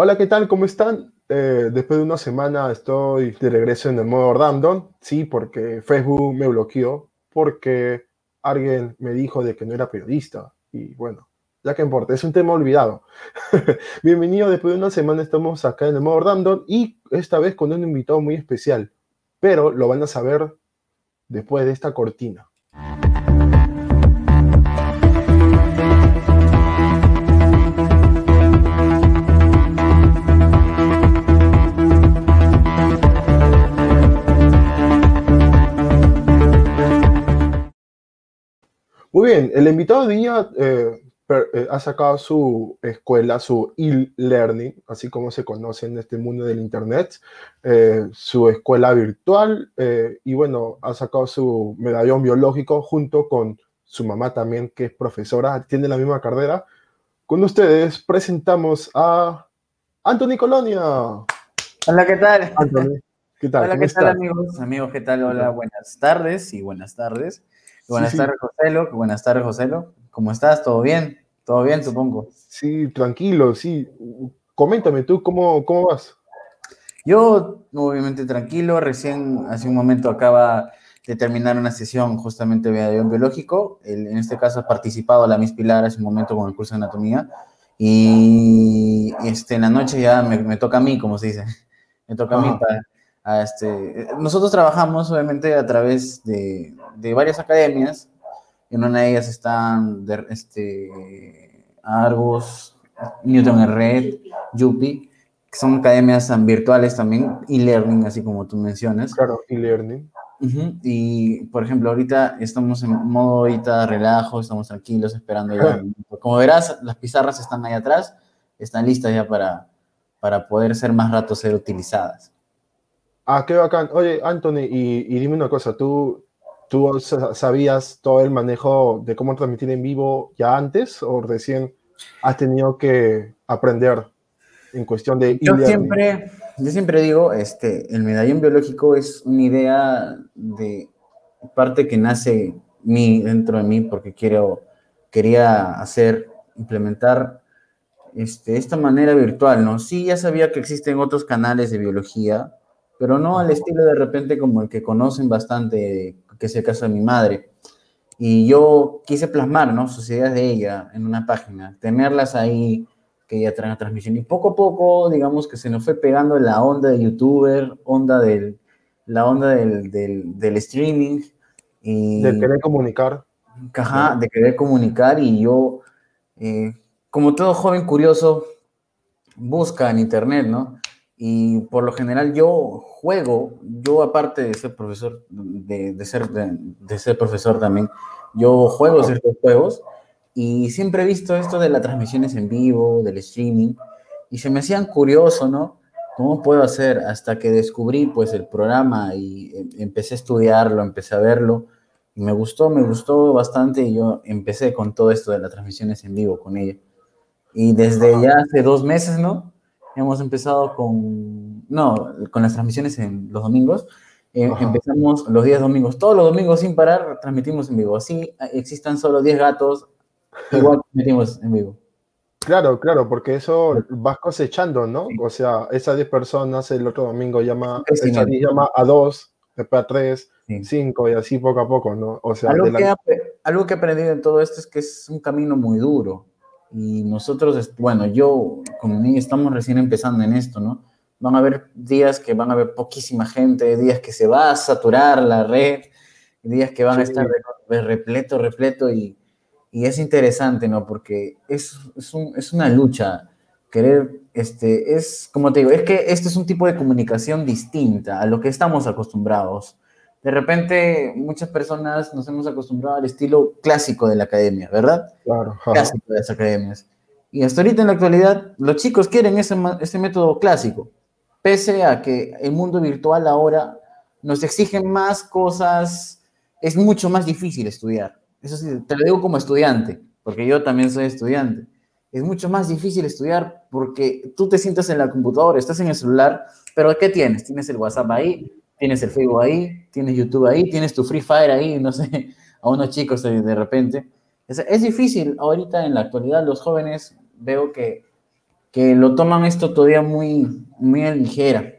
Hola, ¿qué tal? ¿Cómo están? Eh, después de una semana estoy de regreso en el modo random, sí, porque Facebook me bloqueó, porque alguien me dijo de que no era periodista. Y bueno, ya que importa, es un tema olvidado. Bienvenido, después de una semana estamos acá en el modo random y esta vez con un invitado muy especial, pero lo van a saber después de esta cortina. Muy bien, el invitado de día eh, eh, ha sacado su escuela, su e-learning, así como se conoce en este mundo del Internet, eh, su escuela virtual y bueno, ha sacado su medallón biológico junto con su mamá también, que es profesora, tiene la misma carrera. Con ustedes presentamos a Anthony Colonia. Hola, ¿qué tal? Anthony, ¿qué tal? Hola, ¿qué tal, amigos? Amigos, ¿qué tal? Hola, buenas tardes y buenas tardes. Buenas tardes, Joselo. Buenas tardes, Joselo. ¿Cómo estás? ¿Todo bien? ¿Todo bien, supongo? Sí, tranquilo, sí. Coméntame tú, ¿cómo, cómo vas? Yo, obviamente, tranquilo. Recién, hace un momento, acaba de terminar una sesión justamente de biológico. en este caso, ha participado la Miss Pilar hace un momento con el curso de anatomía. Y este, en la noche ya me, toca a mí, como se dice. Me toca a mí para este, nosotros trabajamos obviamente a través de, de, varias academias, en una de ellas están de, este, Argos, Newton en Red, Yupi, que son academias virtuales también, e-learning, así como tú mencionas. Claro, e-learning. Y, por ejemplo, ahorita estamos en modo ahorita relajo, estamos tranquilos, esperando ya. Como verás, las pizarras están ahí atrás, están listas ya para, para poder ser más rato ser utilizadas. Ah, qué bacán. Oye, Anthony, y, dime una cosa, ¿tú, ¿tú sabías todo el manejo de cómo transmitir en vivo ya antes o recién has tenido que aprender en cuestión de... Yo siempre, yo siempre digo, este, el medallón biológico es una idea de parte que nace mí, dentro de mí porque quiero, quería hacer, implementar este, esta manera virtual, ¿no? Sí, ya sabía que existen otros canales de biología, pero no al estilo de repente como el que conocen bastante, que es el caso de mi madre. Y yo quise plasmar, ¿no? Sus ideas de ella en una página, tenerlas ahí, que ella trae una transmisión. Y poco a poco, digamos que se nos fue pegando la onda de youtuber, onda del, la onda del, del, streaming. Y, de querer comunicar. Ajá, de querer comunicar y yo, eh, como todo joven curioso, busca en internet, ¿no? Y por lo general yo juego, yo aparte de ser profesor, de, de ser, de, ser profesor también, yo juego ciertos juegos y siempre he visto esto de las transmisiones en vivo, del streaming, y se me hacían curioso, ¿no? ¿Cómo puedo hacer? Hasta que descubrí pues el programa y em, empecé a estudiarlo, empecé a verlo, y me gustó, me gustó bastante y yo empecé con todo esto de las transmisiones en vivo con ella. Y desde ya hace dos meses, ¿no? Hemos empezado con, no, con las transmisiones en los domingos. Eh, empezamos los días domingos, todos los domingos sin parar, transmitimos en vivo. Así existan solo 10 gatos, igual transmitimos en vivo. Claro, claro, porque eso vas cosechando, ¿no? O sea, esas 10 personas el otro domingo llama, llama a 2, después a 3, 5 y así poco a poco, ¿no? O sea, algo, que algo que he aprendido en todo esto es que es un camino muy duro. Y nosotros, bueno, yo como mí estamos recién empezando en esto, ¿no? Van a haber días que van a haber poquísima gente, días que se va a saturar la red, días que van a estar repleto, repleto y, y, es interesante, ¿no? Porque es, es, un, es, una lucha. Querer, este, es, como te digo, es que este es un tipo de comunicación distinta a lo que estamos acostumbrados de repente muchas personas nos hemos acostumbrado al estilo clásico de la academia, ¿verdad? Claro. Clásico de las academias. Y hasta ahorita en la actualidad los chicos quieren ese, ese método clásico, pese a que el mundo virtual ahora nos exige más cosas, es mucho más difícil estudiar. Eso sí, te lo digo como estudiante, porque yo también soy estudiante. Es mucho más difícil estudiar porque tú te sientas en la computadora, estás en el celular, pero ¿qué tienes? Tienes el WhatsApp ahí, tienes el Facebook ahí, tienes YouTube ahí, tienes tu Free Fire ahí, no sé, a unos chicos de, repente. Es, es, difícil, ahorita en la actualidad los jóvenes veo que que lo toman esto todavía muy, muy a ligera.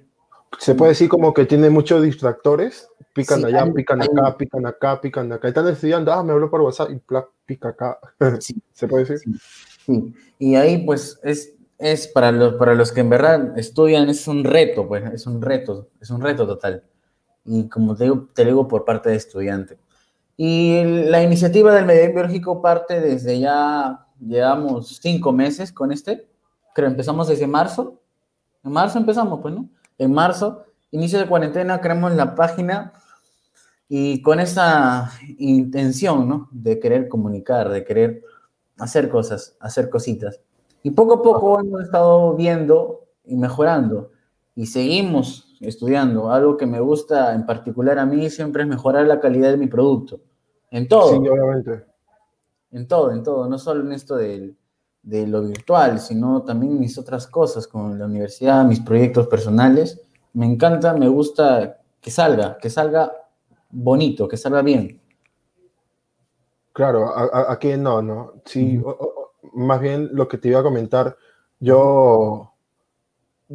Se puede decir como que tiene muchos distractores, pican allá, pican acá, pican acá, pican acá. Están estudiando, ah, me habló por WhatsApp y pica acá. ¿Se puede decir? Sí. Y ahí pues es, es para, los, para los que en verdad estudian, es un reto, pues es un reto, es un reto total. Y como te digo, te digo por parte de estudiante. Y la iniciativa del medio biológico parte desde ya, llevamos cinco meses con este, creo, empezamos desde marzo. En marzo empezamos, pues, ¿no? En marzo, inicio de cuarentena, creamos la página y con esa intención, ¿no? De querer comunicar, de querer hacer cosas, hacer cositas. Y poco a poco hemos estado viendo y mejorando. Y seguimos estudiando. Algo que me gusta en particular a mí siempre es mejorar la calidad de mi producto. En todo. Sí, obviamente. En todo, en todo. No solo en esto del, de lo virtual, sino también mis otras cosas, como la universidad, mis proyectos personales. Me encanta, me gusta que salga, que salga bonito, que salga bien. Claro, aquí no, no. Sí, más bien lo que te iba a comentar, yo,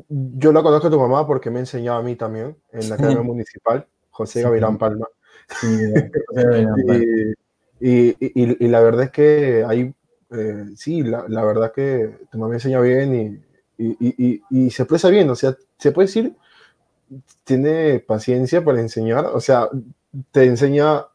yo la conozco a tu mamá porque me enseñaba a mí también en la academia municipal, José Gavilán Palma. y, y, y, la verdad es que hay eh, sí, la, la, verdad que tu mamá enseña bien y, y, y, se expresa bien, o sea, se puede decir, tiene paciencia para enseñar, o sea, te enseña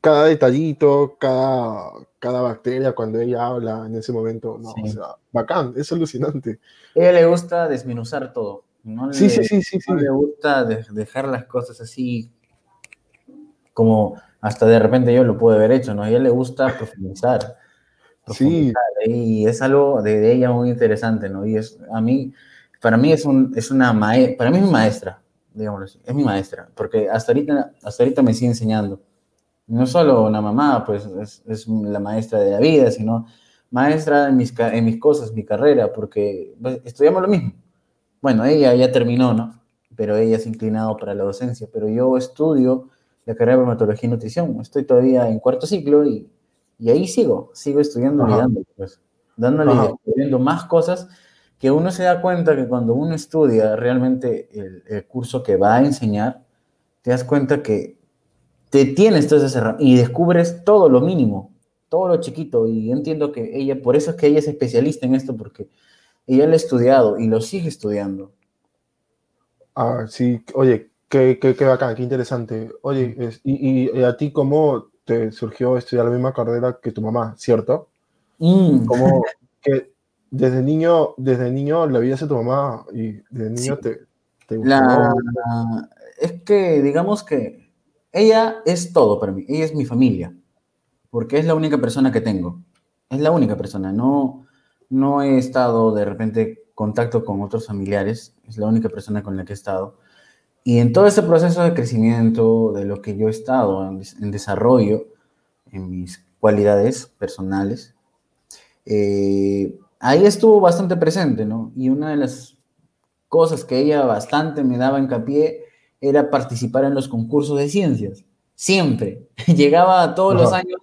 cada detallito, cada, cada bacteria cuando ella habla en ese momento, no, o sea, bacán, es alucinante. A ella le gusta desmenuzar todo, ¿no? sí, sí, sí, sí, no le gusta dejar las cosas así como hasta de repente yo lo pude haber hecho, ¿no? A ella le gusta profundizar. Sí. Y es algo de, ella muy interesante, ¿no? Y es, a mí, para mí es, un, es una maestra, para mí es mi maestra, digámoslo así, es mi maestra, porque hasta ahorita, hasta ahorita me sigue enseñando. No solo una mamá, pues es, es la maestra de la vida, sino maestra en mis, en mis cosas, mi carrera, porque pues, estudiamos lo mismo. Bueno, ella ya terminó, ¿no? Pero ella ha inclinado para la docencia, pero yo estudio la carrera de bromatología y nutrición. Estoy todavía en cuarto ciclo y y ahí sigo, sigo estudiando y dándole, pues, dándole y descubriendo más cosas que uno se da cuenta que cuando uno estudia realmente el, curso que va a enseñar, te das cuenta que te tienes todas esas herramientas y descubres todo lo mínimo, todo lo chiquito. Y entiendo que ella, por eso es que ella es especialista en esto, porque ella lo ha estudiado y lo sigue estudiando. Ah, sí, oye, qué, qué, qué bacán, qué interesante. Oye, y, y, a ti cómo te surgió estudiar la misma carrera que tu mamá, ¿cierto? Mm. Como que desde niño, desde niño la vida a tu mamá y desde niño te, te gustó. es que digamos que ella es todo para mí, ella es mi familia, porque es la única persona que tengo, es la única persona, no, no he estado de repente contacto con otros familiares, es la única persona con la que he estado. Y en todo ese proceso de crecimiento, de lo que yo he estado en, desarrollo, en mis cualidades personales, eh, ahí estuvo bastante presente, ¿no? Y una de las cosas que ella bastante me daba hincapié era participar en los concursos de ciencias. Siempre. Llegaba todos los años,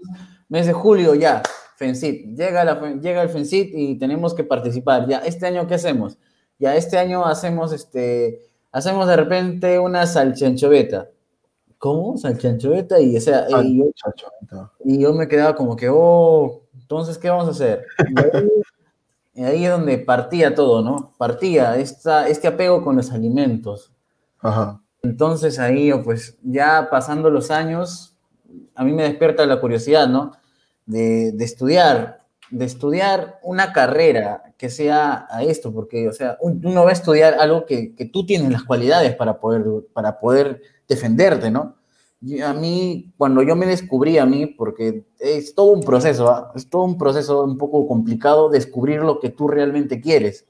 mes de julio, ya, FENSIT. Llega, la, llega el FENSIT y tenemos que participar. Ya, ¿este año qué hacemos? Ya, este año hacemos este hacemos de repente una salchanchoveta. ¿Cómo? Salchanchoveta y, o sea, y, yo, y, yo, me quedaba como que, oh, entonces, ¿qué vamos a hacer? Y ahí, es donde partía todo, ¿no? Partía esta, este apego con los alimentos. Ajá. Entonces ahí, pues ya pasando los años, a mí me despierta la curiosidad, ¿no? De, estudiar de estudiar una carrera que sea a esto, porque, o sea, uno va a estudiar algo que, que tú tienes las cualidades para poder, para poder defenderte, ¿no? Y a mí, cuando yo me descubrí a mí, porque es todo un proceso, ¿ah? es todo un proceso un poco complicado descubrir lo que tú realmente quieres,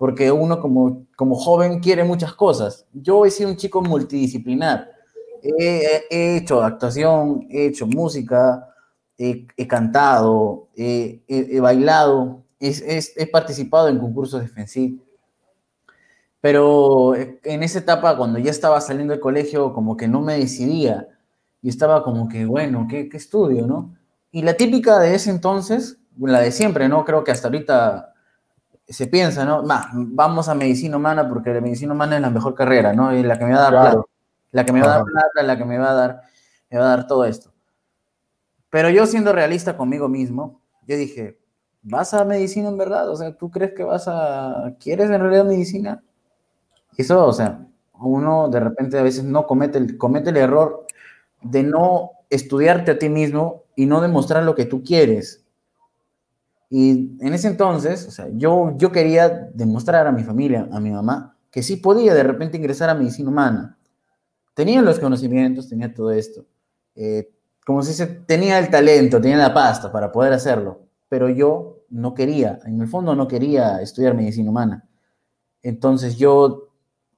porque uno como, como joven quiere muchas cosas. Yo he sido un chico multidisciplinar, he, he hecho actuación, he hecho música, he, cantado, he, bailado, he, participado en concursos de Pero en esa etapa, cuando ya estaba saliendo del colegio, como que no me decidía. Y estaba como que, bueno, ¿qué, estudio, no? Y la típica de ese entonces, la de siempre, ¿no? Creo que hasta ahorita se piensa, ¿no? vamos a medicina humana porque la medicina humana es la mejor carrera, ¿no? Y la que me va a dar plata, la que me va a dar plata, la que me va a dar, me va a dar todo esto. Pero yo siendo realista conmigo mismo, yo dije, ¿vas a medicina en verdad? O sea, ¿tú crees que vas a, quieres en realidad medicina? Eso, o sea, uno de repente a veces no comete el, comete el error de no estudiarte a ti mismo y no demostrar lo que tú quieres. Y en ese entonces, o sea, yo, yo quería demostrar a mi familia, a mi mamá, que sí podía de repente ingresar a medicina humana. Tenía los conocimientos, tenía todo esto. Eh, como se tenía el talento, tenía la pasta para poder hacerlo, pero yo no quería, en el fondo no quería estudiar medicina humana. Entonces yo,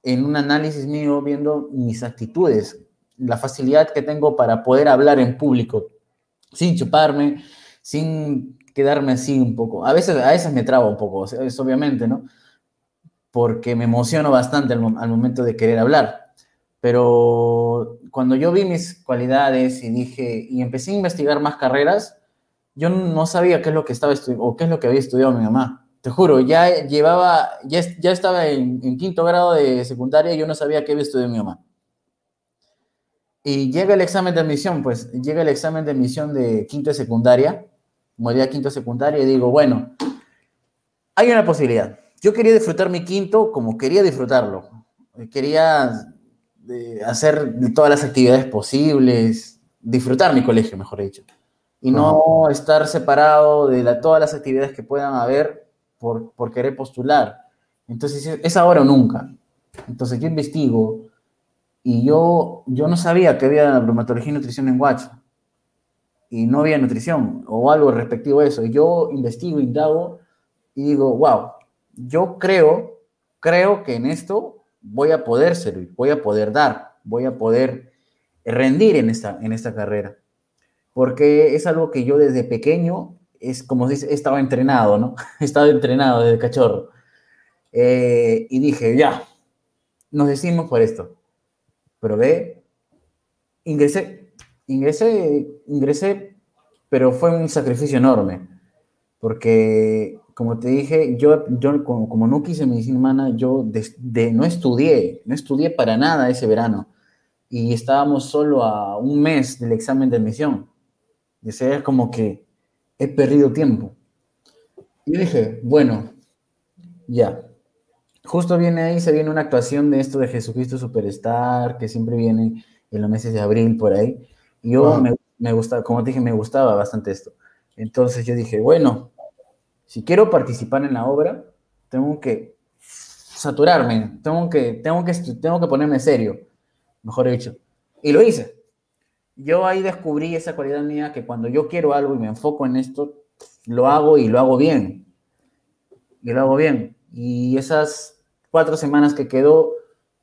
en un análisis mío, viendo mis actitudes, la facilidad que tengo para poder hablar en público, sin chuparme, sin quedarme así un poco. A veces, a veces me trabo un poco, es obviamente, ¿no? Porque me emociono bastante al, momento de querer hablar. Pero cuando yo vi mis cualidades y dije, y empecé a investigar más carreras, yo no sabía qué es lo que estaba o qué es lo que había estudiado mi mamá. Te juro, ya llevaba, ya, ya estaba en, en quinto grado de secundaria y yo no sabía qué había estudiado mi mamá. Y llega el examen de admisión, pues llega el examen de admisión de quinto de secundaria, día quinto de secundaria, y digo, bueno, hay una posibilidad. Yo quería disfrutar mi quinto como quería disfrutarlo. Quería eh, hacer todas las actividades posibles, disfrutar mi colegio, mejor dicho. Y no estar separado de todas las actividades que puedan haber por, por querer postular. Entonces, es ahora o nunca. Entonces, yo investigo, y yo, yo no sabía que había bromatología y nutrición en Guacho. Y no había nutrición o algo respectivo a eso. Y yo investigo, indago y digo, wow, yo creo, creo que en esto voy a poder servir, voy a poder dar, voy a poder rendir en esta, en esta carrera. Porque es algo que yo desde pequeño, es como si estaba entrenado, ¿no? He estado entrenado desde cachorro. Eh, y dije, ya, nos decimos por esto probé, ingresé, ingresé, ingresé, pero fue un sacrificio enorme, porque como te dije, yo, yo como, no quise medicina humana, yo de, no estudié, no estudié para nada ese verano, y estábamos solo a un mes del examen de admisión, y ese es como que he perdido tiempo. Y dije, bueno, ya, justo viene ahí, se viene una actuación de esto de Jesucristo Superstar, que siempre viene en los meses de abril por ahí. Yo me, me gustaba, como te dije, me gustaba bastante esto. Entonces yo dije, bueno, si quiero participar en la obra, tengo que saturarme, tengo que, tengo que, tengo que ponerme serio, mejor dicho. Y lo hice. Yo ahí descubrí esa cualidad mía que cuando yo quiero algo y me enfoco en esto, lo hago y lo hago bien. Y lo hago bien. Y esas cuatro semanas que quedó,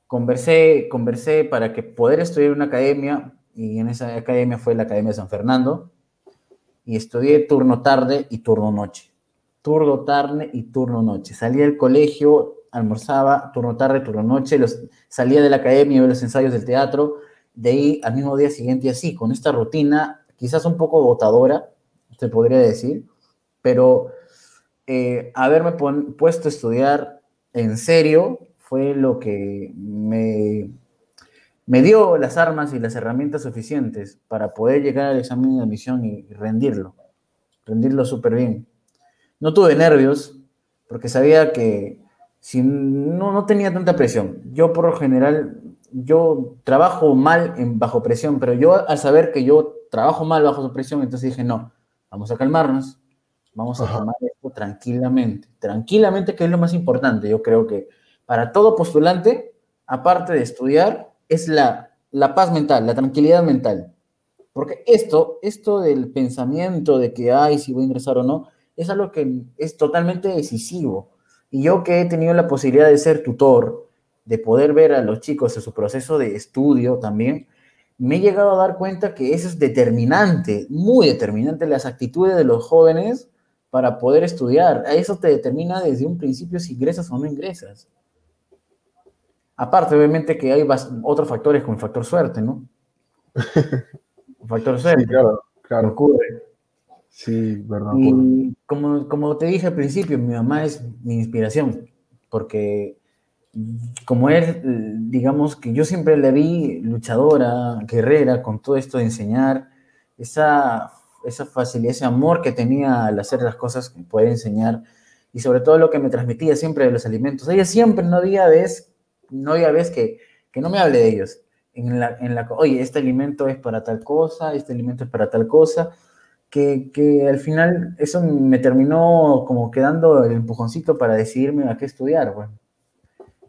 conversé, conversé para que poder estudiar una academia, y en esa academia fue la Academia de San Fernando, y estudié turno tarde y turno noche. Turno tarde y turno noche. Salía del colegio, almorzaba, turno tarde, turno noche, salía de la academia, de los ensayos del teatro, de ahí al mismo día siguiente así, con esta rutina, quizás un poco agotadora, se podría decir, pero eh, haberme puesto a estudiar en serio fue lo que me, me dio las armas y las herramientas suficientes para poder llegar al examen de admisión y rendirlo, rendirlo súper bien. No tuve nervios porque sabía que si no, no tenía tanta presión. Yo por lo general, yo trabajo mal en, bajo presión, pero yo al saber que yo trabajo mal bajo presión, entonces dije, no, vamos a calmarnos, Vamos a tomar esto tranquilamente, tranquilamente, que es lo más importante. Yo creo que para todo postulante, aparte de estudiar, es la, la paz mental, la tranquilidad mental. Porque esto, esto del pensamiento de que, ay, si voy a ingresar o no, es algo que es totalmente decisivo. Y yo que he tenido la posibilidad de ser tutor, de poder ver a los chicos en su proceso de estudio también, me he llegado a dar cuenta que eso es determinante, muy determinante, las actitudes de los jóvenes para poder estudiar. Eso te determina desde un principio si ingresas o no ingresas. Aparte, obviamente, que hay otros factores como el factor suerte, ¿no? factor suerte. claro, claro. Ocurre. Sí, verdad. Y como, como te dije al principio, mi mamá es mi inspiración, porque como es, digamos que yo siempre la vi luchadora, guerrera, con todo esto de enseñar, esa, esa facilidad, ese amor que tenía al hacer las cosas que puede enseñar, y sobre todo lo que me transmitía siempre de los alimentos. Ella siempre no había vez, no había vez que, que no me hable de ellos. En la, en la, oye, este alimento es para tal cosa, este alimento es para tal cosa, que, que al final eso me terminó como quedando el empujoncito para decidirme a qué estudiar. Bueno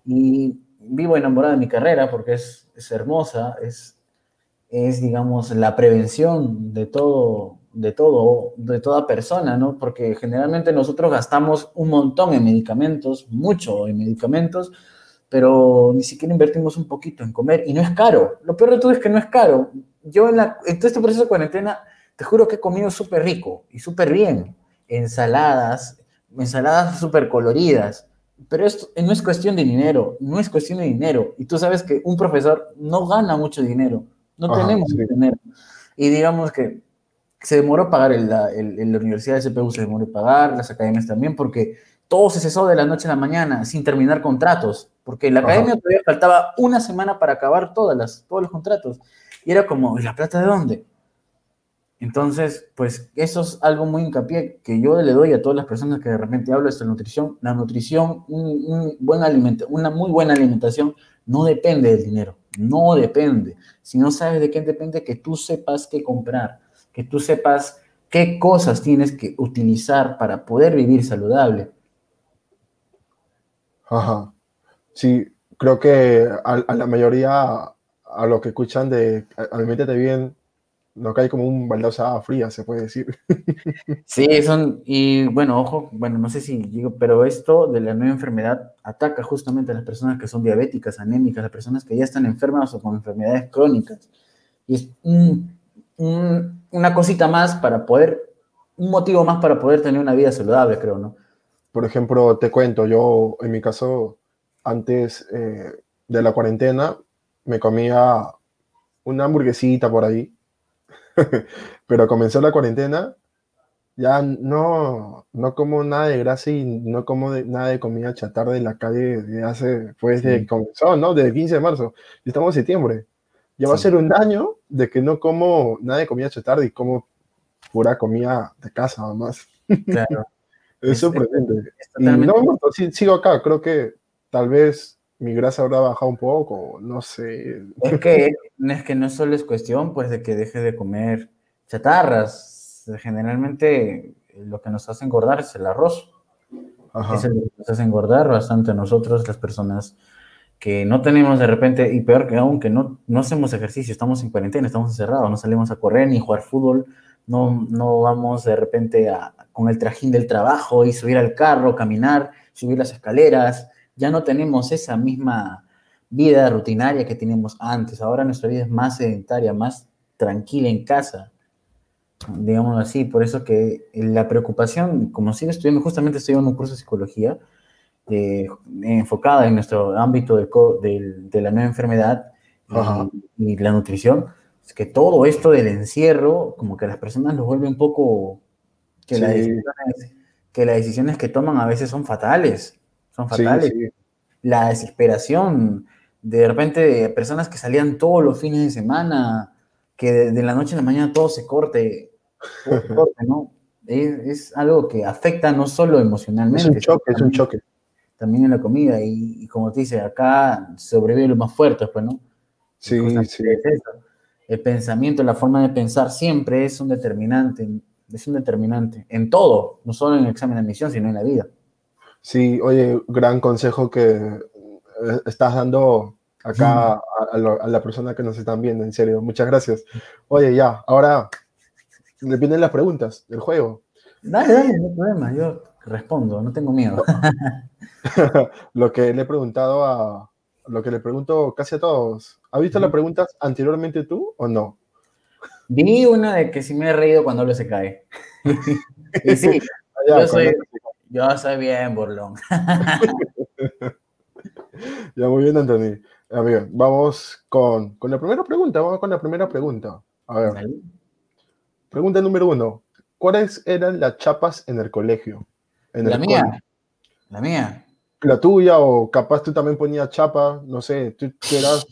y vivo enamorado de mi carrera porque es, es hermosa, es, es, digamos, la prevención de todo, de todo, de toda persona, ¿no? Porque generalmente nosotros gastamos un montón en medicamentos, mucho en medicamentos, pero ni siquiera invertimos un poquito en comer y no es caro. Lo peor de todo es que no es caro. Yo en, la, en todo este proceso de cuarentena, te juro que he comido súper rico y súper bien. Ensaladas, ensaladas súper coloridas, pero esto no es cuestión de dinero, no es cuestión de dinero. Y tú sabes que un profesor no gana mucho dinero, no tenemos dinero. Y digamos que se demoró pagar, el, la, la universidad de CPU se demoró pagar, las academias también, porque todo se cesó de la noche a la mañana sin terminar contratos, porque la academia todavía faltaba una semana para acabar todas las, todos los contratos. Y era como, ¿y la plata de dónde? Entonces, pues eso es algo muy hincapié que yo le doy a todas las personas que de repente hablo de esta nutrición. La nutrición, un, buen alimento, una muy buena alimentación no depende del dinero, no depende. Si no sabes de qué depende, que tú sepas qué comprar, que tú sepas qué cosas tienes que utilizar para poder vivir saludable. Ajá. Sí, creo que a, la mayoría, a lo que escuchan de alimentate bien, no cae como un baldazo de fría, se puede decir. Sí, son, y bueno, ojo, bueno, no sé si digo, pero esto de la nueva enfermedad ataca justamente a las personas que son diabéticas, anémicas, las personas que ya están enfermas o con enfermedades crónicas. Y es una cosita más para poder, un motivo más para poder tener una vida saludable, creo, ¿no? Por ejemplo, te cuento, yo en mi caso, antes eh, de la cuarentena, me comía una hamburguesita por ahí, pero comenzó la cuarentena, ya no, no como nada de grasa y no como nada de comida chatarra de la calle de hace, pues de comenzó, ¿no? Desde el 15 de marzo, estamos en septiembre. Ya va a ser un año de que no como nada de comida chatarra y como pura comida de casa, más. Claro. es sorprendente. y no, sigo acá, creo que tal vez mi grasa habrá bajado un poco, no sé. Es que, es que no solo es cuestión pues de que deje de comer chatarras. Generalmente lo que nos hace engordar es el arroz. Es el que nos hace engordar bastante a nosotros, las personas que no tenemos de repente, y peor que aún, que no, no hacemos ejercicio, estamos en cuarentena, estamos encerrados, no salimos a correr ni jugar fútbol, no, no vamos de repente a, con el trajín del trabajo y subir al carro, caminar, subir las escaleras, ya no tenemos esa misma vida rutinaria que teníamos antes. Ahora nuestra vida es más sedentaria, más tranquila en casa, digamos así. Por eso que la preocupación, como sigo estudiando, justamente estoy en un curso de psicología eh, enfocada en nuestro ámbito de la nueva enfermedad y, la nutrición, que todo esto del encierro, como que las personas lo vuelve un poco... Que, las que las decisiones que toman a veces son fatales son fatales. La desesperación, de repente, de personas que salían todos los fines de semana, que de, la noche a la mañana todo se corte, ¿no? Es, algo que afecta no solo emocionalmente. Es un choque, es un choque. También en la comida, y, como te dice, acá sobrevive lo más fuerte, pues, ¿no? Sí, sí. El pensamiento, la forma de pensar siempre es un determinante, es un determinante en todo, no solo en el examen de admisión, sino en la vida. Sí, oye, gran consejo que eh, estás dando acá a, la persona que nos están viendo, en serio. Muchas gracias. Oye, ya, ahora le vienen las preguntas del juego. Dale, dale, no hay problema, yo respondo, no tengo miedo. lo que le he preguntado a, lo que le pregunto casi a todos. ¿Has visto las preguntas anteriormente tú o no? Vi una de que si me he reído cuando lo se cae. y sí, yo soy, yo soy bien burlón. ya, muy bien, Anthony. ver, vamos con, con, la primera pregunta. Vamos con la primera pregunta. A ver. Pregunta número uno. ¿cuáles eran las chapas en el colegio? En la el mía. La mía. La tuya, o capaz tú también ponías chapa, no sé, tú, tú eras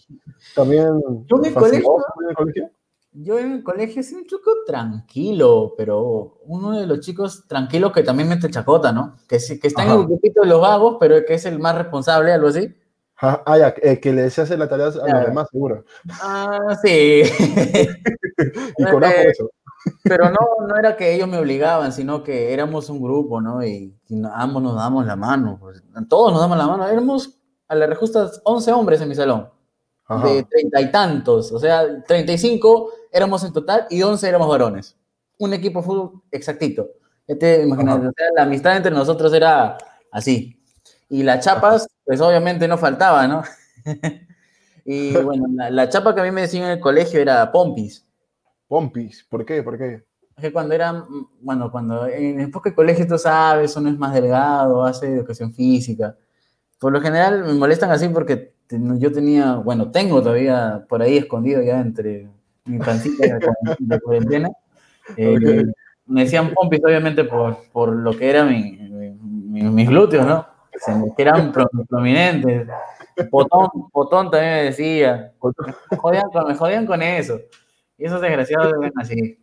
también. Yo en el colegio- en el colegio? Yo en el colegio soy un chico tranquilo, pero uno de los chicos tranquilos que también mete chacota, ¿no? Que, sí- que está en el grupito de los vagos, pero que es el más responsable, algo así. Ah, ah, ya, eh, que le hace la tarea a los demás, seguro. Ah, sí. Y por Eh, eso. Pero no, no era que ellos me obligaban, sino que éramos un grupo, ¿no? Y, ambos nos damos la mano. pues, todos nos damos la mano. Éramos a la rejusta 11 hombres en mi salón, Ajá. de treinta y tantos. O sea, 35 éramos en total y 11 éramos varones. Un equipo de fútbol exactito. Ya te imaginas, Ajá. o sea, la amistad entre nosotros era así. Y las chapas, pues obviamente no faltaba, ¿no? y bueno, la, la chapa que a mí me decían en el colegio era Pompis. Pompis, ¿por qué? ¿Por qué? Es que cuando era, mm, bueno, cuando en el de colegio, tú sabes, uno es más delgado, hace educación física. Por lo general me molestan así porque yo tenía, bueno, tengo todavía por ahí escondido ya entre mi pancita cuaren- de cuarentena. Eh, Ok. Me decían pompis, obviamente, por, por lo que eran mi- mi- mi- mis glúteos, ¿no? Que se me- que eran pro- prominentes. Potón, potón también me decía. Me jodían con, me jodían con eso. Y esos desgraciados ven así.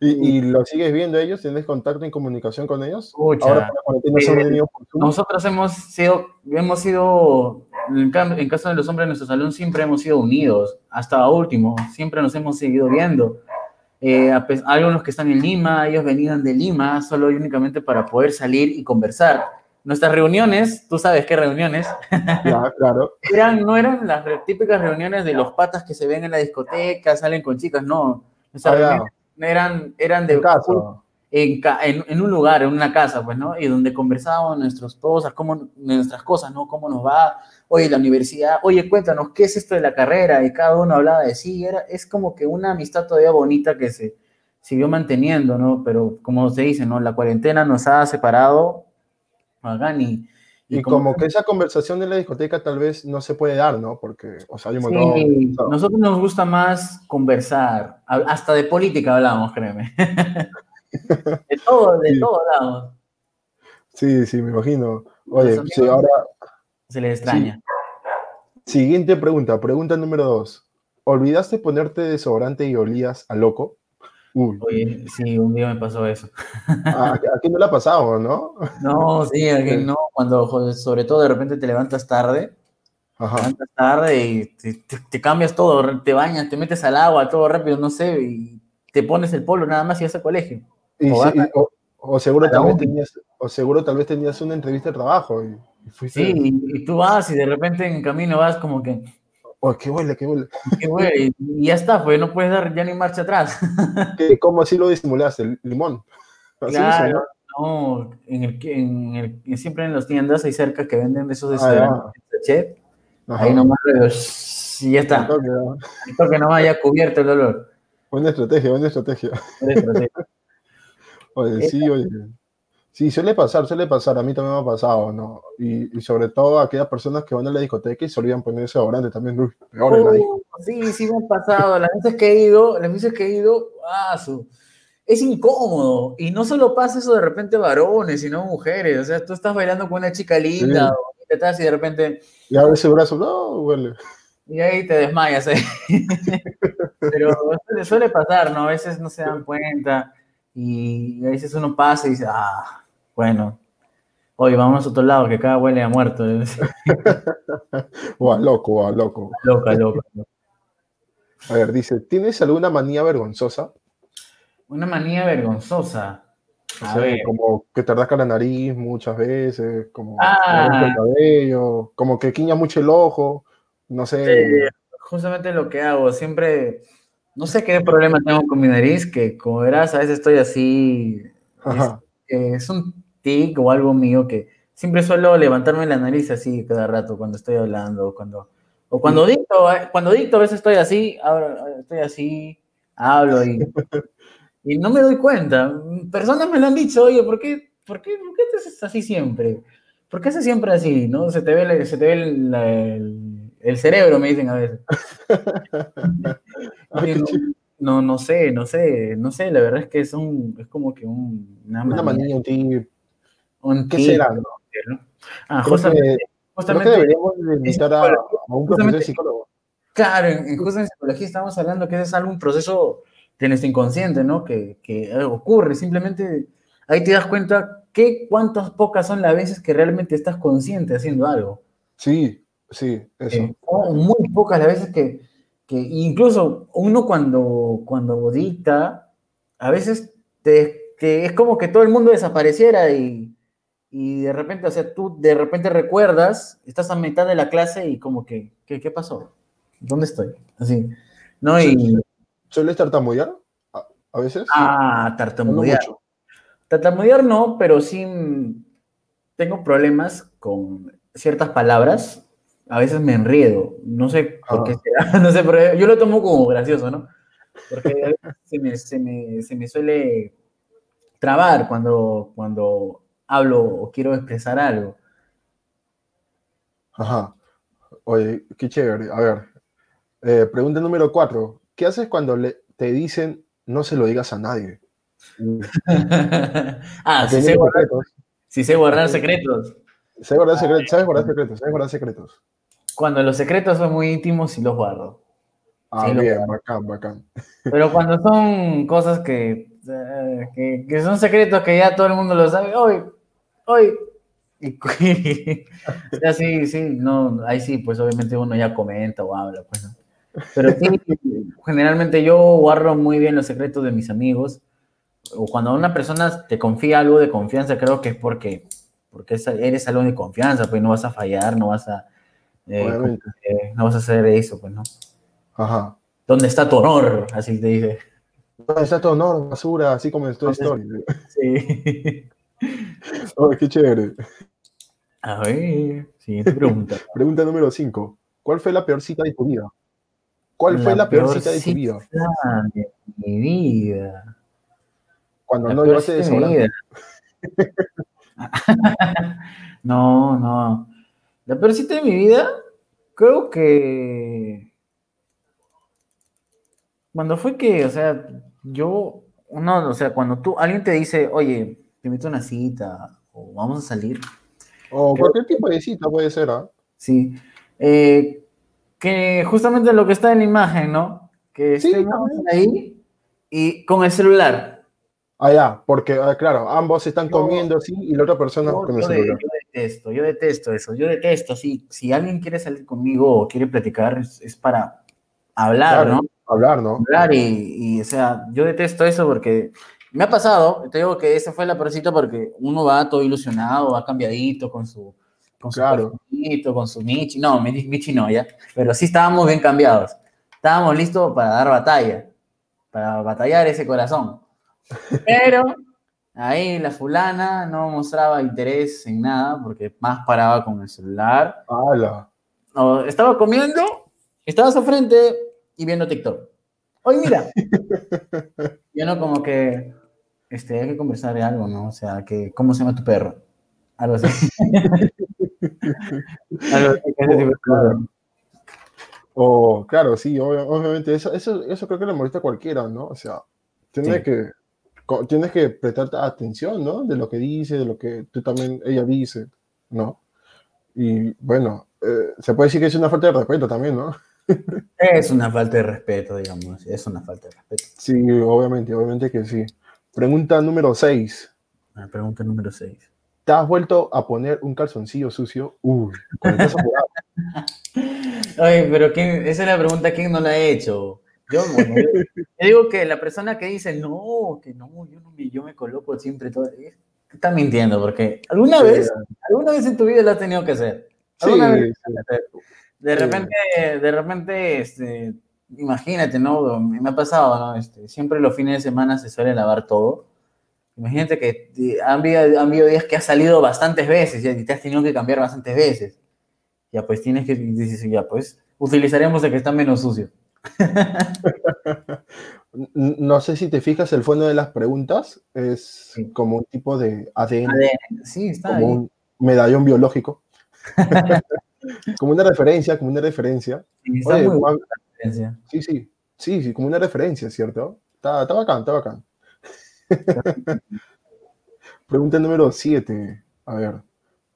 ¿Y, y lo sigues viendo ellos? ¿Tienes contacto y comunicación con ellos? Pucha. Ahora Eh. Nosotros hemos sido, hemos sido, en, en caso de los hombres de nuestro salón, siempre hemos sido unidos, hasta último, siempre nos hemos seguido viendo. Eh, a algunos que están en Lima, ellos venían de Lima solo y únicamente para poder salir y conversar. Nuestras reuniones, tú sabes qué reuniones, Ya, claro. eran, no eran las típicas reuniones de los patas que se ven en la discoteca, salen con chicas, no. Ah, eran, eran de En casa. en, ca- en, en un lugar, en una casa, pues, ¿no? Y donde conversábamos nuestras cosas, cómo, nuestras cosas, ¿no? Cómo nos va, oye, la universidad, oye, cuéntanos, ¿qué es esto de la carrera? Y cada uno hablaba de sí, era, es como que una amistad todavía bonita que se siguió manteniendo, ¿no? Pero como se dice, ¿no? La cuarentena nos ha separado, hagan y... Y como que esa conversación en la discoteca tal vez no se puede dar, ¿no? Porque, o sea, hay un montón. Sí, nosotros nos gusta más conversar, hasta de política hablamos, créeme. de todo, de Sí. todo hablamos. Sí, sí, me imagino. Oye, amigos- ahora, Se les extraña. siguiente pregunta, pregunta número dos. ¿Olvidaste ponerte desodorante y olías a loco? Uy, Oye, sí, un día me pasó eso. a, a quién no le ha pasado, no? No, sí, a que no, cuando sobre todo de repente te levantas tarde, te levantas tarde y te, te- te cambias todo, te bañas, te metes al agua, todo rápido, no sé, y te pones el polo nada más y vas al colegio. Y O sí, vas a- y- o, o seguro tal vez tenías, o seguro tal vez tenías una entrevista de trabajo y, y fuiste. Sí, y, y tú vas y de repente en camino vas como que, Oh, qué huele, qué huele. qué y ya está, pues no puedes dar ya ni marcha atrás. ¿Qué- ¿Cómo así lo disimulaste? ¿El limón? Así Claro, ¿no? no, en el, en el, siempre en las tiendas hay cerca que venden esos Ah, de ahí nomás, y ya está, ¿no? esto que nomás ya cubierto el olor. Buena estrategia, buena estrategia. Eso, sí. Oye, sí, oye. Sí, suele pasar, suele pasar. A mí también me ha pasado, ¿no? Y, y sobre todo aquellas personas que van a la discoteca y se olvidan poner desodorante también. Uy, peor en la disco. Oh, sí, sí me ha pasado. Las veces que he ido, las veces que he ido, ah, su- es incómodo. Y no solo pasa eso de repente varones, sino mujeres. O sea, tú estás bailando con una chica linda Sí. o te estás y de repente, Y abre ese brazo, no, huele. y ahí te desmayas. ¿eh? Pero suele, suele pasar, ¿no? A veces no se dan cuenta y a veces uno pasa y dice, ah, bueno, oye, vamos a otro lado, que acá huele a muerto. A loco, a loco. loca, loca. A ver, dice, ¿tienes alguna manía vergonzosa? Una manía vergonzosa. O A sea, ver. como que te rasca la nariz muchas veces, como Ah. el cabello, como que quiña mucho el ojo, no sé. Eh, justamente lo que hago, siempre, no sé qué problema tengo con mi nariz, que como verás, a veces estoy así, Ajá. es, es un tic o algo mío que siempre suelo levantarme la nariz así cada rato cuando estoy hablando, o cuando, o cuando dicto, eh, cuando dicto a veces estoy así, ahora estoy así, hablo y, y no me doy cuenta. Personas me lo han dicho, oye, ¿por qué, por qué, por qué te haces así siempre? ¿Por qué haces siempre así? ¿No? Se te ve, la- se te ve el, la- el- el cerebro, me dicen a veces. No, no sé, no sé, no sé, la verdad es que es un, es como que un, una, manía. Un ¿Qué será? No? Ah, Creo justamente, que, justamente creo que deberíamos de invitar a, a un profesor psicólogo. Claro, en, justo en psicología estamos hablando que es algo, un proceso de nuestro inconsciente, ¿no? Que, que eh, ocurre, simplemente ahí te das cuenta que cuántas pocas son las veces que realmente estás consciente haciendo algo. Sí, sí, eso. Eh, muy pocas las veces que, que incluso uno cuando, cuando dicta, a veces te, te- es como que todo el mundo desapareciera y, y de repente, o sea, tú de repente recuerdas, estás a mitad de la clase y como que, ¿qué, qué pasó? ¿Dónde estoy? Así, ¿no? Y, ¿Sueles tartamudear? A, veces. ah, ¿O no tartamudear. Tartamudear no, pero sí mm, tengo problemas con ciertas palabras. A veces me enriedo. No sé por qué Ah. será. No sé por qué. Yo lo tomo como gracioso, ¿no? Porque se me, se me- se me suele trabar cuando, cuando hablo o quiero expresar algo. Ajá. Oye, qué chévere. A ver, eh, pregunta número cuatro. ¿Qué haces cuando le, te dicen no se lo digas a nadie? Ah, si sé, guardar, secretos. si sé guardar secretos. ¿Sabes guardar secretos? ¿Sabes guardar secretos? ¿Sabes guardar secretos? Cuando los secretos son muy íntimos, sí los guardo. Ah, Sí, bien, guardo. bacán, bacán. Pero cuando son cosas que, eh, que, que son secretos que ya todo el mundo lo sabe, hoy, hoy. Y, sea, sí, sí, no, ahí sí, pues obviamente uno ya comenta o habla, pues, ¿no? Pero sí, generalmente yo guardo muy bien los secretos de mis amigos. O cuando una persona te confía algo de confianza, creo que es porque, porque es- eres algo de confianza, pues no vas a fallar, no vas a, eh, eh, no vas a hacer eso, pues, ¿no? Ajá. ¿Dónde está tu honor? Así te dice. Está todo honor, basura, así como en Toy Story. Sí. Oh, qué chévere. A ver, siguiente pregunta. Pregunta número 5. ¿Cuál fue la peor cita de tu vida? ¿Cuál fue la peor cita de tu vida? de mi vida. Cuando La no llevaste de mi desodorante. vida. no, no. La peor cita de mi vida, creo que. Cuando fue que, o sea, yo. No, o sea, cuando tú, alguien te dice, oye, te invito a una cita, o vamos a salir. O cualquier tipo de cita puede ser, ¿ah? Sí. Eh, que justamente lo que está en la imagen, ¿no? Que Sí, estemos ahí y con el celular. Ah, ya, porque, ah, claro, ambos están Yo- comiendo así y la otra persona Yo, con el celular. yo detesto, yo detesto eso, yo detesto, sí. Si alguien quiere salir conmigo o quiere platicar, es, es para hablar, Claro, ¿no? Hablar, ¿no? Hablar y, y, o sea, yo detesto eso porque me ha pasado, te digo que esa fue la peorcita porque uno va todo ilusionado, va cambiadito con su, con su Claro. perfumito, con su Michi, no, mi- Michi no, ya, pero sí estábamos bien cambiados, estábamos listos para dar batalla, para batallar ese corazón, pero ahí la fulana no mostraba interés en nada porque más paraba con el celular, ¡Hala! estaba comiendo, estaba a su frente y viendo TikTok. Oye, mira. Yo no como que, este, hay que conversar de algo, ¿no? O sea, que, ¿cómo se llama tu perro? Algo así. algo así, cosas. O, claro, sí, obvia- obviamente, eso, eso, eso creo que le molesta a cualquiera, ¿no? O sea, tienes Sí. que, tienes que prestar atención, ¿no? De lo que dice, de lo que tú también, ella dice, ¿no? Y bueno, eh, se puede decir que es una falta de respeto también, ¿no? Es una falta de respeto, digamos. Es una falta de respeto. Sí, obviamente, obviamente que sí. Pregunta número 6. La pregunta número 6. ¿Te has vuelto a poner un calzoncillo sucio? Uy. Oye, pero ¿quién, esa es la pregunta, ¿quién no la ha hecho? Yo, bueno, yo, digo que la persona que dice, no, que no, yo, no me, yo me coloco siempre todo, eh, está mintiendo, porque alguna Sí, vez, alguna vez en tu vida lo has tenido que hacer. Sí, Alguna vez sí. De repente, de repente, este, imagínate, ¿no? Me ha pasado, ¿no? Este, siempre los fines de semana se suele lavar todo. Imagínate que eh, han habido, han habido días que has salido bastantes veces y te has tenido que cambiar bastantes veces. Ya, pues tienes que, dices, ya, pues utilizaremos el que está menos sucio. No sé si te fijas, el fondo de las preguntas es Sí. como un tipo de ADN, ADN, Sí, está como ahí. un medallón biológico. como una referencia, como una referencia. Sí, está Oye, muy buena referencia. sí, sí. Sí, sí, como una referencia, ¿cierto? Está, está bacán, está bacán. Pregunta número 7. A ver.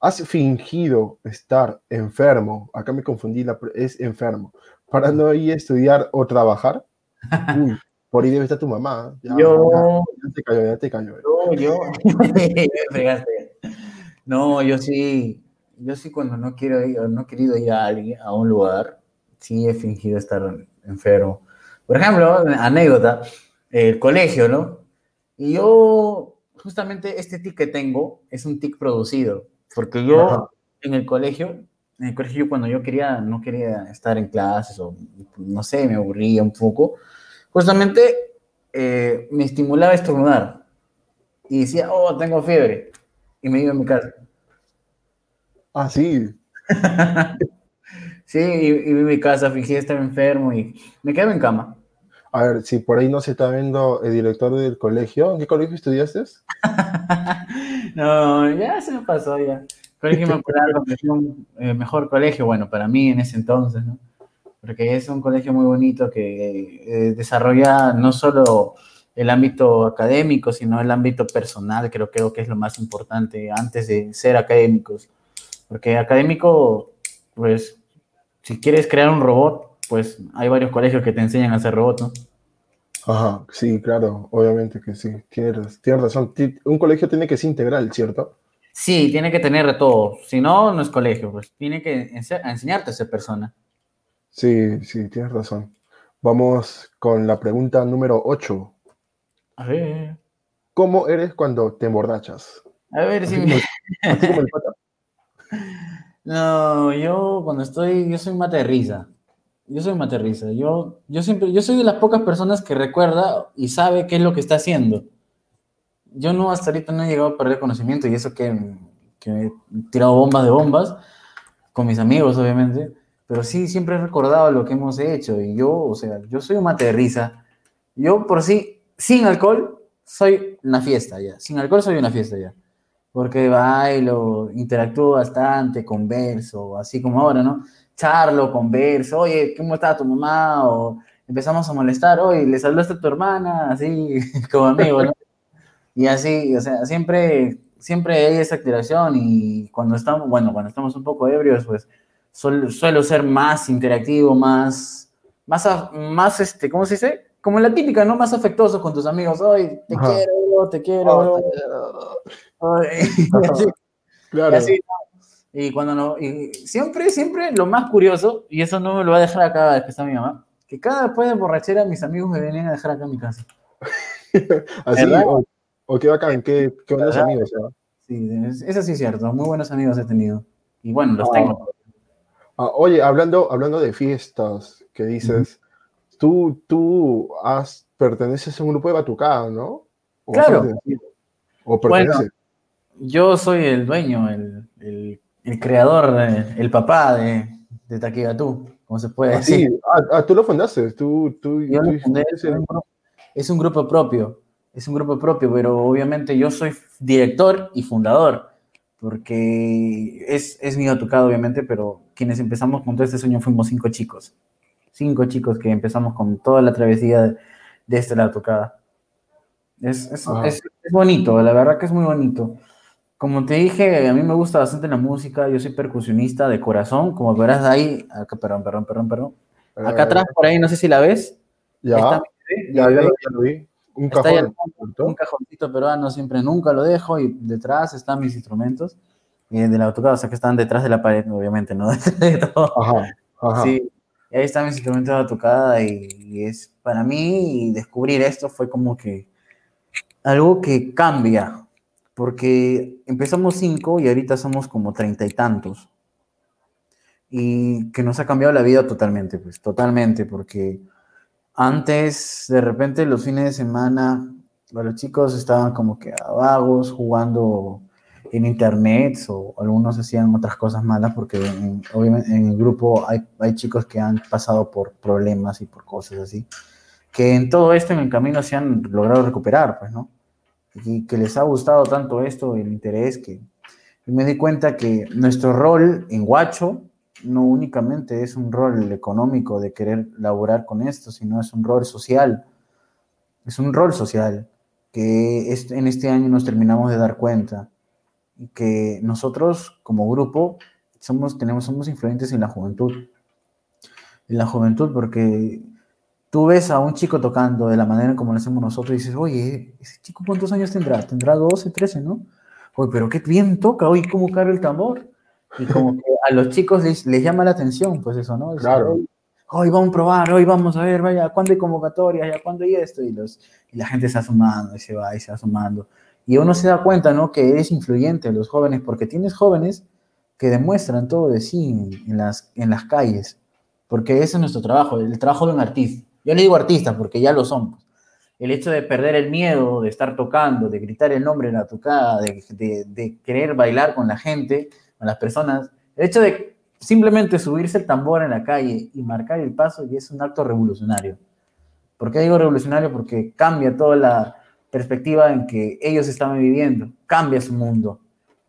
¿Has fingido estar enfermo? Acá me confundí, la, es enfermo. ¿Para no ir a estudiar o trabajar? Uy, por ahí debe estar tu mamá. Ya, yo. Ya, te cayó, ya te cayó. No, yo. no, yo sí. Yo sí, cuando no quiero ir, no he querido ir a, alguien, a un lugar, sí he fingido estar enfermo. Por ejemplo, anécdota, el colegio, ¿no? Y yo, justamente este tic que tengo es un tic producido, porque yo en el colegio, en el colegio cuando yo quería, no quería estar en clases o no sé, me aburría un poco, justamente eh, me estimulaba a estornudar y decía, oh, tengo fiebre, y me iba a mi casa. Ah, sí. sí, y, y en mi casa, fingí estar enfermo y me quedé en cama. A ver, si por ahí no se está viendo el director del colegio, ¿en qué colegio estudiaste? no, ya se me pasó ya. Colegio me acuerdo que fue un eh, mejor colegio, bueno, para mí en ese entonces, ¿no? Porque es un colegio muy bonito que eh, desarrolla no solo el ámbito académico, sino el ámbito personal, creo, creo que es lo más importante antes de ser académicos. Porque académico, pues, si quieres crear un robot, pues hay varios colegios que te enseñan a hacer robots, ¿no? Ajá, sí, claro, obviamente que sí, tienes, tienes razón. Un colegio tiene que ser integral, ¿cierto? Sí, tiene que tener de todo. Si no, no es colegio, pues tiene que enseñarte a ser persona. Sí, sí, tienes razón. Vamos con la pregunta número 8. A ver. ¿Cómo eres cuando te emborrachas? A ver si me... No, yo cuando estoy, yo soy mate de risa. Yo soy mate de risa. Yo, yo siempre, yo soy de las pocas personas que recuerda y sabe qué es lo que está haciendo. Yo no, hasta ahorita no he llegado a perder conocimiento y eso que, que he tirado bombas de bombas con mis amigos, obviamente pero sí, siempre he recordado lo que hemos hecho y yo, o sea, yo soy un mate de risa. Yo por sí, sin alcohol, soy una fiesta ya. Sin alcohol soy una fiesta ya. Porque bailo, interactúo bastante, converso, así como ahora, ¿no? Charlo, converso, oye, ¿cómo está tu mamá? O empezamos a molestar, oye, le saludaste a tu hermana, así como amigo, ¿no? Y así, o sea, siempre, siempre hay esa activación y cuando estamos, bueno, cuando estamos un poco ebrios, pues suelo, ser más interactivo, más, más, más, este, ¿cómo se dice? Como la típica, ¿no? Más afectuoso con tus amigos. Ay, te quiero, te quiero. Oh, claro. Y cuando no, y siempre, siempre lo más curioso, y eso no me lo va a dejar acá cada vez que está mi mamá, que cada después de borrachera mis amigos me venían a dejar acá en mi casa. Así, o, qué bacán, qué, qué buenos amigos. Sí, eso sí es cierto, muy buenos amigos he tenido. Y bueno, los tengo. Ah, oye, hablando, hablando de fiestas, que dices, tú, tú has, perteneces a un grupo de batucada, ¿no? claro. ¿O perteneces? Yo soy el dueño, el, el, creador, el papá de, de Taquigatú, como se puede ah, decir. Sí, ah, ah, tú lo fundaste, tú, tú, yo lo fundé, es un grupo propio, es un grupo propio, pero obviamente yo soy director y fundador porque es, es mío tocado, obviamente, pero quienes empezamos con todo este sueño fuimos cinco chicos. Cinco chicos que empezamos con toda la travesía de, de esta la tocada. Es, es, es, bonito, la verdad que es muy bonito. Como te dije, a mí me gusta bastante la música, yo soy percusionista de corazón, como verás ahí, acá, perdón, perdón, perdón, perdón. Acá atrás, por ahí, no sé si la ves. Ya, ya, ya, lo vi. Un, cajón, un cajoncito peruano siempre nunca lo dejo y detrás están mis instrumentos eh, de la tocada, o sea que están detrás de la pared, obviamente, ¿no? de todo. Ajá, ajá. Sí, ahí están mis instrumentos de la tocada y, es para mí descubrir esto fue como que algo que cambia, porque empezamos cinco y ahorita somos como treinta y tantos. Y que nos ha cambiado la vida totalmente, pues totalmente, porque antes, de repente, los fines de semana, los chicos estaban como que vagos, jugando en internet o algunos hacían otras cosas malas porque obviamente en el grupo hay, hay, chicos que han pasado por problemas y por cosas así, que en todo esto en el camino se han logrado recuperar, pues, ¿no? Y que les ha gustado tanto esto, el interés, que me di cuenta que nuestro rol en Guacho no únicamente es un rol económico de querer laborar con esto, sino es un rol social. Es un rol social que en este año nos terminamos de dar cuenta y que nosotros como grupo somos, tenemos, somos influyentes en la juventud. En la juventud porque tú ves a un chico tocando de la manera como lo hacemos nosotros y dices, oye, ese chico cuántos años tendrá? Tendrá 12, 13, ¿no? Oye, pero qué bien toca, oye, cómo carga el tambor. Y como que a los chicos les, llama la atención, pues eso, ¿no? claro. Hoy vamos a probar, hoy vamos a ver, vaya, ¿cuándo hay convocatorias? ¿Ya cuándo hay esto? Y, los, y la gente se va sumando y se va y se va sumando. Y uno se da cuenta, ¿no? Que eres influyente los jóvenes, porque tienes jóvenes que demuestran todo de sí en las, en las calles, porque ese es nuestro trabajo, el trabajo de un artista. Yo le digo artista porque ya lo somos. El hecho de perder el miedo, de estar tocando, de gritar el nombre en la tocada, de, querer bailar con la gente, con las personas, el hecho de simplemente subirse el tambor en la calle y marcar el paso y es un acto revolucionario. ¿Por qué digo revolucionario? Porque cambia toda la perspectiva en que ellos estaban viviendo, cambia su mundo.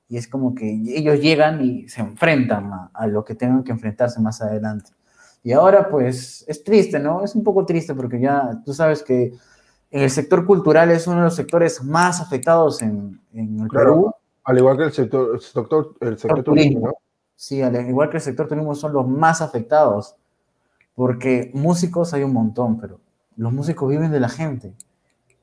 Y es como que ellos llegan y se enfrentan a lo que tengan que enfrentarse más adelante. Y ahora pues es triste, ¿no? Es un poco triste porque ya tú sabes que el sector cultural es uno de los sectores más afectados en, en el Perú. Al igual que el sector, el sector, el sector turismo, ¿no? Sí, al igual que el sector turismo son los más afectados, porque músicos hay un montón, pero los músicos viven de la gente,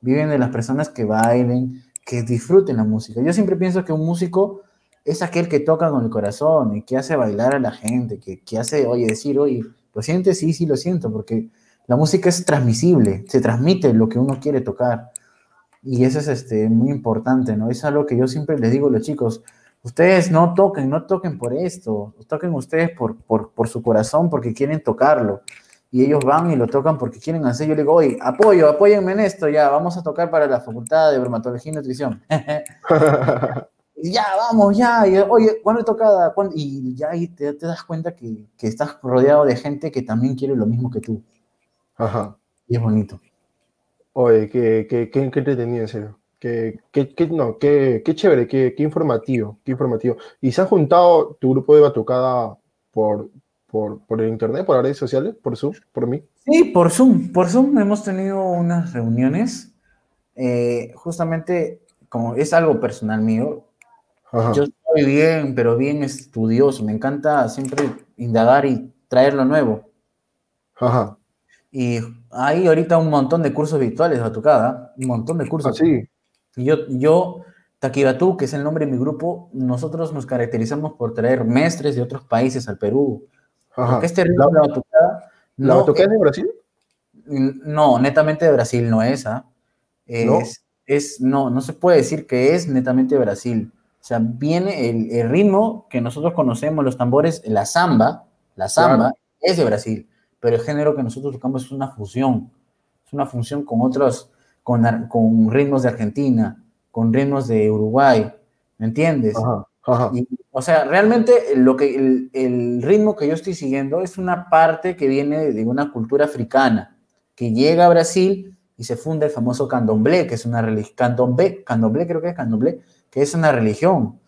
viven de las personas que bailen, que disfruten la música. Yo siempre pienso que un músico es aquel que toca con el corazón y que hace bailar a la gente, que, que hace, oye, decir, oye, ¿Lo sientes? Sí, sí, lo siento, porque la música es transmisible, se transmite lo que uno quiere tocar. Y eso es este, muy importante, ¿no? Es algo que yo siempre les digo a los chicos, ustedes no toquen, no toquen por esto, toquen ustedes por, por, por su corazón, porque quieren tocarlo. Y ellos van y lo tocan porque quieren hacer. Yo le digo, oye, apoyo, apóyenme en esto, ya, vamos a tocar para la Facultad de Bromatología y Nutrición. ya, vamos, ya, y, oye, ¿cuándo tocada? Y ya ahí te, das cuenta que, estás rodeado de gente que también quiere lo mismo que tú. Ajá. Y es bonito. Oye, qué, qué, qué, entretenido, en serio. Qué, qué, qué, no, qué, qué chévere, qué, qué, informativo, qué informativo. ¿Y se ha juntado tu grupo de batucada por, por, por el internet, por las redes sociales, por Zoom, por mí? Sí, por Zoom. Por Zoom hemos tenido unas reuniones. Eh, justamente, como es algo personal mío, yo estoy bien, pero bien estudioso. Me encanta siempre indagar y traer lo nuevo. Ajá. Y hay ahorita un montón de cursos virtuales a tocada, un montón de cursos. Ah, sí. Y yo, yo, Takibatú, que es el nombre de mi grupo, nosotros nos caracterizamos por traer mestres de otros países al Perú. Ajá. Porque este ritmo la, batucada. ¿La batucada es de Brasil? No, netamente de Brasil no es. ¿ah? Es, ¿No? es, no, no se puede decir que es netamente de Brasil. O sea, viene el, ritmo que nosotros conocemos, los tambores, la samba, la samba es de Brasil, pero el género que nosotros tocamos es una fusión, es una fusión con otros, con, con ritmos de Argentina, con ritmos de Uruguay, ¿me entiendes? o sea, realmente lo que, el, el, ritmo que yo estoy siguiendo es una parte que viene de una cultura africana, que llega a Brasil y se funda el famoso candomblé, que es una religión, candomblé, candomblé creo que es candomblé, que es una religión.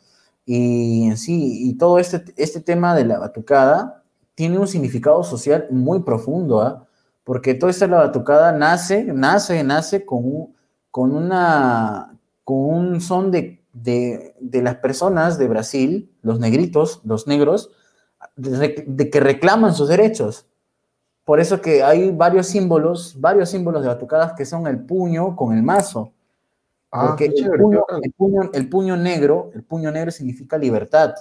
Y en sí, y todo este, este tema de la batucada tiene un significado social muy profundo, ¿ah? porque toda esta batucada nace, nace, nace con, con, una, con un son de, de, de, las personas de Brasil, los negritos, los negros, de, de, que reclaman sus derechos. Por eso que hay varios símbolos, varios símbolos de batucadas que son el puño con el mazo. Ah, Porque el, puño, negro, el puño negro significa libertad.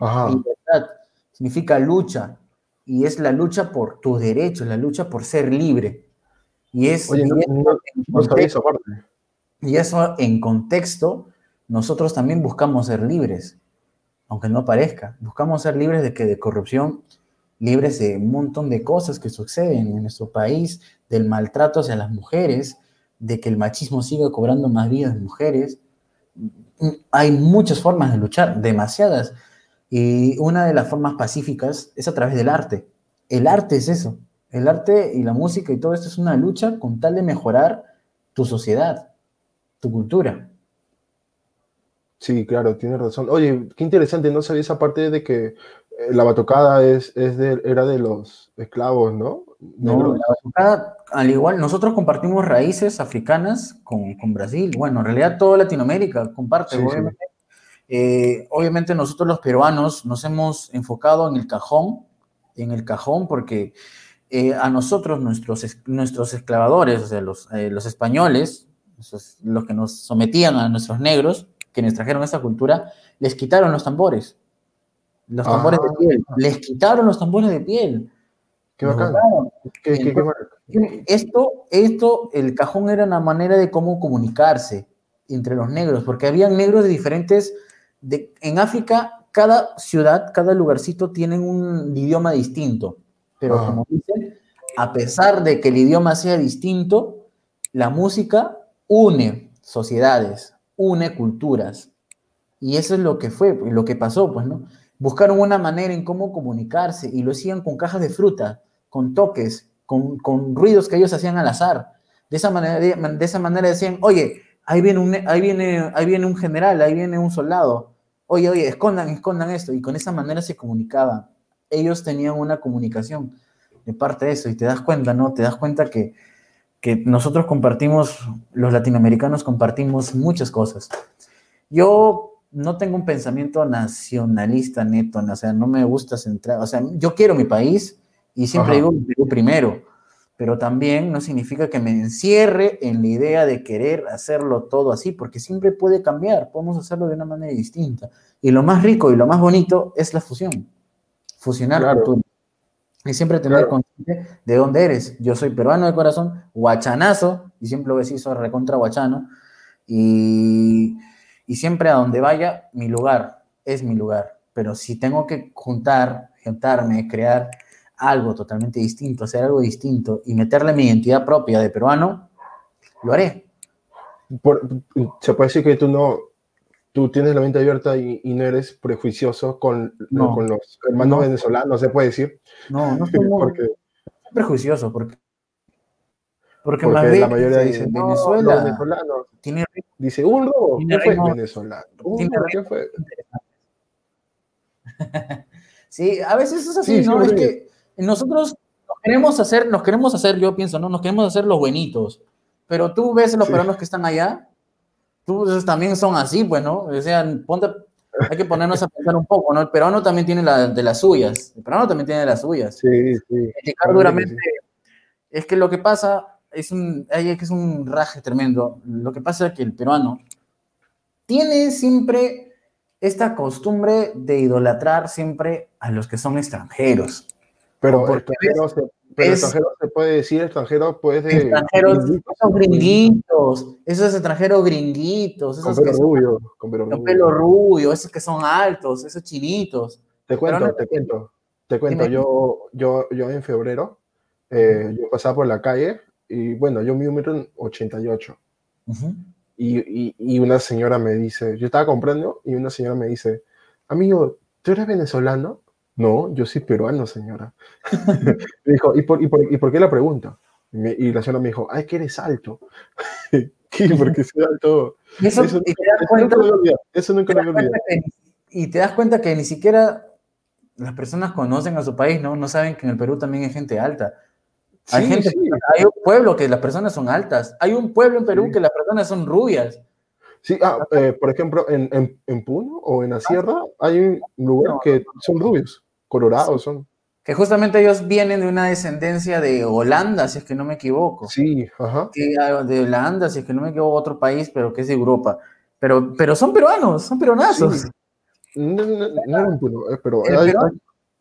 Libertad significa lucha. Y es la lucha por tus derechos, la lucha por ser libre. Y es. y eso en contexto, nosotros también buscamos ser libres, aunque no parezca. Buscamos ser libres de que de corrupción, libres de un montón de cosas que suceden en nuestro país, del maltrato hacia las mujeres, de que el machismo siga cobrando más vidas de mujeres. Hay muchas formas de luchar, demasiadas. Y una de las formas pacíficas es a través del arte. El arte es eso. El arte y la música y todo esto es una lucha con tal de mejorar tu sociedad, tu cultura. Sí, claro, tienes razón. Oye, qué interesante, no sabía esa parte de que la batucada es, es de, era de los esclavos, ¿no? No, la batucada, al igual, nosotros compartimos raíces africanas con, con Brasil. Bueno, en realidad toda Latinoamérica comparte, obviamente. Eh, obviamente nosotros los peruanos nos hemos enfocado en el cajón, en el cajón, porque eh, a nosotros, nuestros, nuestros esclavadores, o sea, los, los españoles, los que nos sometían a nuestros negros, que nos trajeron esta cultura, les quitaron los tambores. Los tambores de ah. piel. Les quitaron los tambores de piel. Qué bacán. esto, esto, el cajón era una manera de cómo comunicarse entre los negros, porque habían negros de diferentes. De, en África, cada ciudad, cada lugarcito tienen un idioma distinto. Pero como dicen, a pesar de que el idioma sea distinto, la música une sociedades, une culturas. Y eso es lo que fue, lo que pasó, pues, ¿no? Buscaron una manera en cómo comunicarse y lo hacían con cajas de fruta, con toques, con, con ruidos que ellos hacían al azar. De esa manera, de, esa manera decían, oye, ahí viene, un, ahí, viene, ahí viene un general, ahí viene un soldado. Oye, oye, escondan, escondan esto. Y con esa manera se comunicaban. Ellos tenían una comunicación de parte de eso. Y te das cuenta, ¿no? Te das cuenta que que nosotros compartimos, los latinoamericanos compartimos muchas cosas. Yo no tengo un pensamiento nacionalista neto, o sea, no me gusta centrar, o sea, yo quiero mi país y siempre digo Perú primero, pero también no significa que me encierre en la idea de querer hacerlo todo así, porque siempre puede cambiar, podemos hacerlo de una manera distinta. Y lo más rico y lo más bonito es la fusión, fusionar culturas. Y siempre tener consciente de dónde eres. Yo soy peruano de corazón, guachanazo, y siempre lo decís, soy recontra guachano. Y, y siempre a donde vaya, mi lugar es mi lugar. Pero si tengo que juntar, juntarme, crear algo totalmente distinto, hacer algo distinto y meterle mi identidad propia de peruano, lo haré. se puede decir que tú no, tú tienes la mente abierta y, no eres prejuicioso con, con los hermanos venezolanos, se puede decir. No, no soy porque, prejuicioso, porque, porque, la mayoría dice, Venezuela tiene, dice, un robo, ¿qué fue venezolano? ¿qué fue? sí, a veces es así, ¿no? es que nosotros nos queremos hacer, nos queremos hacer, yo pienso, ¿no? Nos queremos hacer los buenitos, pero tú ves los peruanos que están allá tú también son así, pues, ¿no? O sea, ponte, hay que ponernos a pensar un poco, ¿no? El peruano también tiene la, de las suyas, el peruano también tiene de las suyas. Sí, sí. duramente, es que lo que pasa es un, es un raje tremendo. Lo que pasa es que el peruano tiene siempre esta costumbre de idolatrar siempre a los que son extranjeros. Pero extranjeros pero extranjero se puede decir extranjero, puede ser. Extranjeros, esos gringuitos, esos extranjeros gringuitos, esos con pelo que rubio, con pelo, rubio, esos que son altos, esos chinitos. Te cuento, te cuento, te cuento. Yo, yo, yo en febrero, eh, yo pasaba por la calle y bueno, yo mido un metro 88. y, y, y una señora me dice, yo estaba comprando y una señora me dice, amigo, ¿tú eres venezolano? No, yo soy peruano, señora. me dijo, ¿y por, y, por, ¿y por, qué la pregunta? Y, la señora me dijo, ay, que eres alto. ¿Qué? Porque soy alto. Eso, eso, y te das cuenta, eso nunca lo olvidado. Y te das cuenta que ni siquiera las personas conocen a su país, ¿no? No saben que en el Perú también hay gente alta. Hay, gente, hay un pueblo que las personas son altas. Hay un pueblo en Perú que las personas son rubias. Sí, ah, eh, por ejemplo, en, en, en, Puno o en la sierra hay un lugar que son rubios colorados son. Que justamente ellos vienen de una descendencia de Holanda, si es que no me equivoco. Sí, ajá. Ah, de Holanda, si es que no me equivoco, otro país, pero que es de Europa. Pero, pero son peruanos, son peruanazos. No, no, no, eh, pero hay,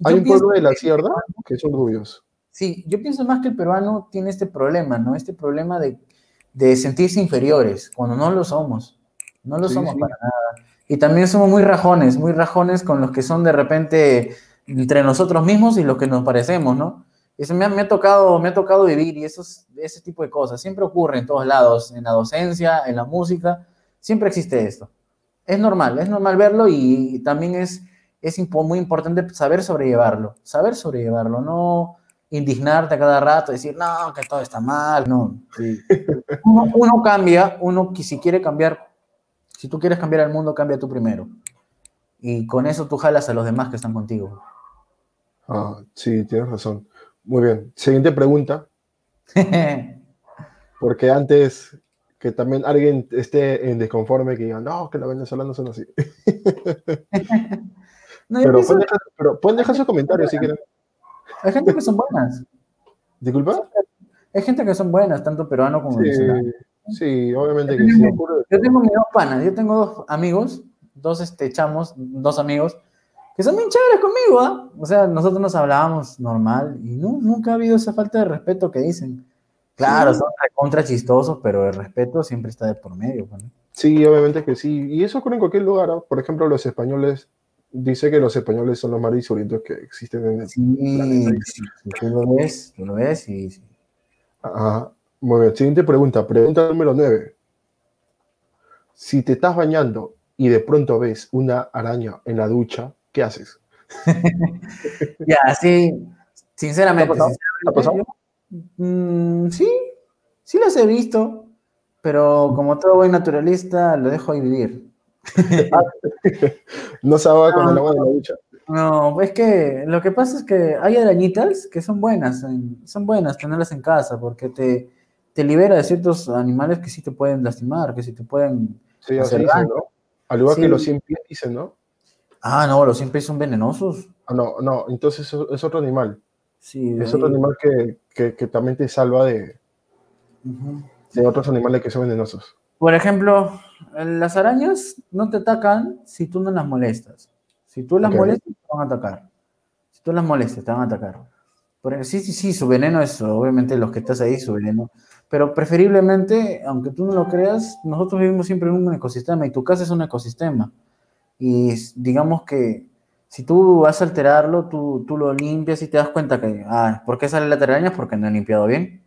hay un pueblo de la sierra que son rubios. Sí, yo pienso más que el peruano tiene este problema, ¿no? Este problema de, de sentirse inferiores, cuando no lo somos. No lo somos para nada. Y también somos muy rajones, muy rajones con los que son de repente entre nosotros mismos y los que nos parecemos, ¿no? Eso me ha, me ha tocado, me ha tocado vivir y esos, ese tipo de cosas siempre ocurre en todos lados, en la docencia, en la música, siempre existe esto. Es normal, es normal verlo y también es, es muy importante saber sobrellevarlo, saber sobrellevarlo, no indignarte a cada rato, decir, no, que todo está mal, no. Uno, uno, cambia, uno si quiere cambiar, si tú quieres cambiar el mundo, cambia tú primero. Y con eso tú jalas a los demás que están contigo. Ah, sí, tienes razón. Muy bien. Siguiente pregunta. Porque antes que también alguien esté en desconforme que diga, no, que los venezolanos son así. pero, pueden dejar, sus comentarios si quieren. Hay gente que son buenas. ¿Disculpa? Hay gente que son buenas, tanto peruano como sí, venezolano. Sí, obviamente que sí. Yo tengo mis dos panas, yo tengo dos amigos, dos este, chamos, dos amigos, que son bien chéveres conmigo, ¿ah? O sea, nosotros nos hablábamos normal y no, nunca ha habido esa falta de respeto que dicen. Claro, son contra chistosos, pero el respeto siempre está de por medio. Pues, sí, obviamente que sí. Y eso ocurre en cualquier lugar. Por ejemplo, los españoles, dice que los españoles son los más disolutos que existen en el sí, planeta. Sí, tú lo ves, tú lo ves y... Sí. Ajá. Muy bien, siguiente pregunta. Pregunta número 9. Si te estás bañando y de pronto ves una araña en la ducha, ¿qué haces? ya, sí, sinceramente. ¿Ha pasado? Mm, sí, sí las he visto, pero como todo buen naturalista, lo dejo ahí vivir. no se ahoga con el agua de la ducha. No, es que lo que pasa es que hay arañitas que son buenas, son buenas tenerlas en casa porque te, te libera de ciertos animales que sí te pueden lastimar, que sí te pueden sí, hacer ¿no? Al igual que los 100 pies dicen, ¿no? Ah, no, los 100 pies son venenosos. Ah, no, no, entonces es otro animal. Sí, es otro animal que, que, también te salva de, de otros animales que son venenosos. Por ejemplo, las arañas no te atacan si tú no las molestas. Si tú las molestas, te van a atacar. Si tú las molestas, te van a atacar. Por, sí, sí, sí, su veneno es obviamente los que estás ahí, su veneno. Pero preferiblemente, aunque tú no lo creas, nosotros vivimos siempre en un ecosistema y tu casa es un ecosistema. Y digamos que si tú vas a alterarlo, tú, tú lo limpias y te das cuenta que, ah, ¿por qué sale la telaraña? Porque no he limpiado bien.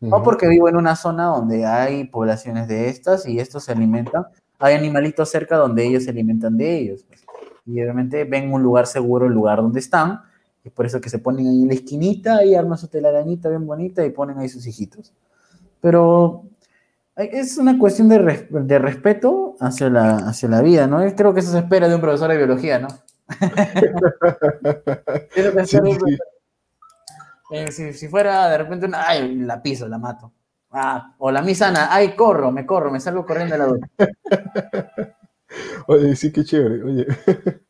O porque vivo en una zona donde hay poblaciones de estas y estos se alimentan. Hay animalitos cerca donde ellos se alimentan de ellos. Pues. Y obviamente ven un lugar seguro, el lugar donde están. Y por eso que se ponen ahí en la esquinita y arman su telarañita bien bonita y ponen ahí sus hijitos. Pero es una cuestión de, de, respeto hacia la, hacia la vida, ¿no? Creo que eso se espera de un profesor de biología, ¿no? Eh, si, si, fuera de repente una, ay, la piso, la mato. Ah, o la misana, ay, corro, me corro, me salgo corriendo de la duda. Oye, sí, qué chévere, oye.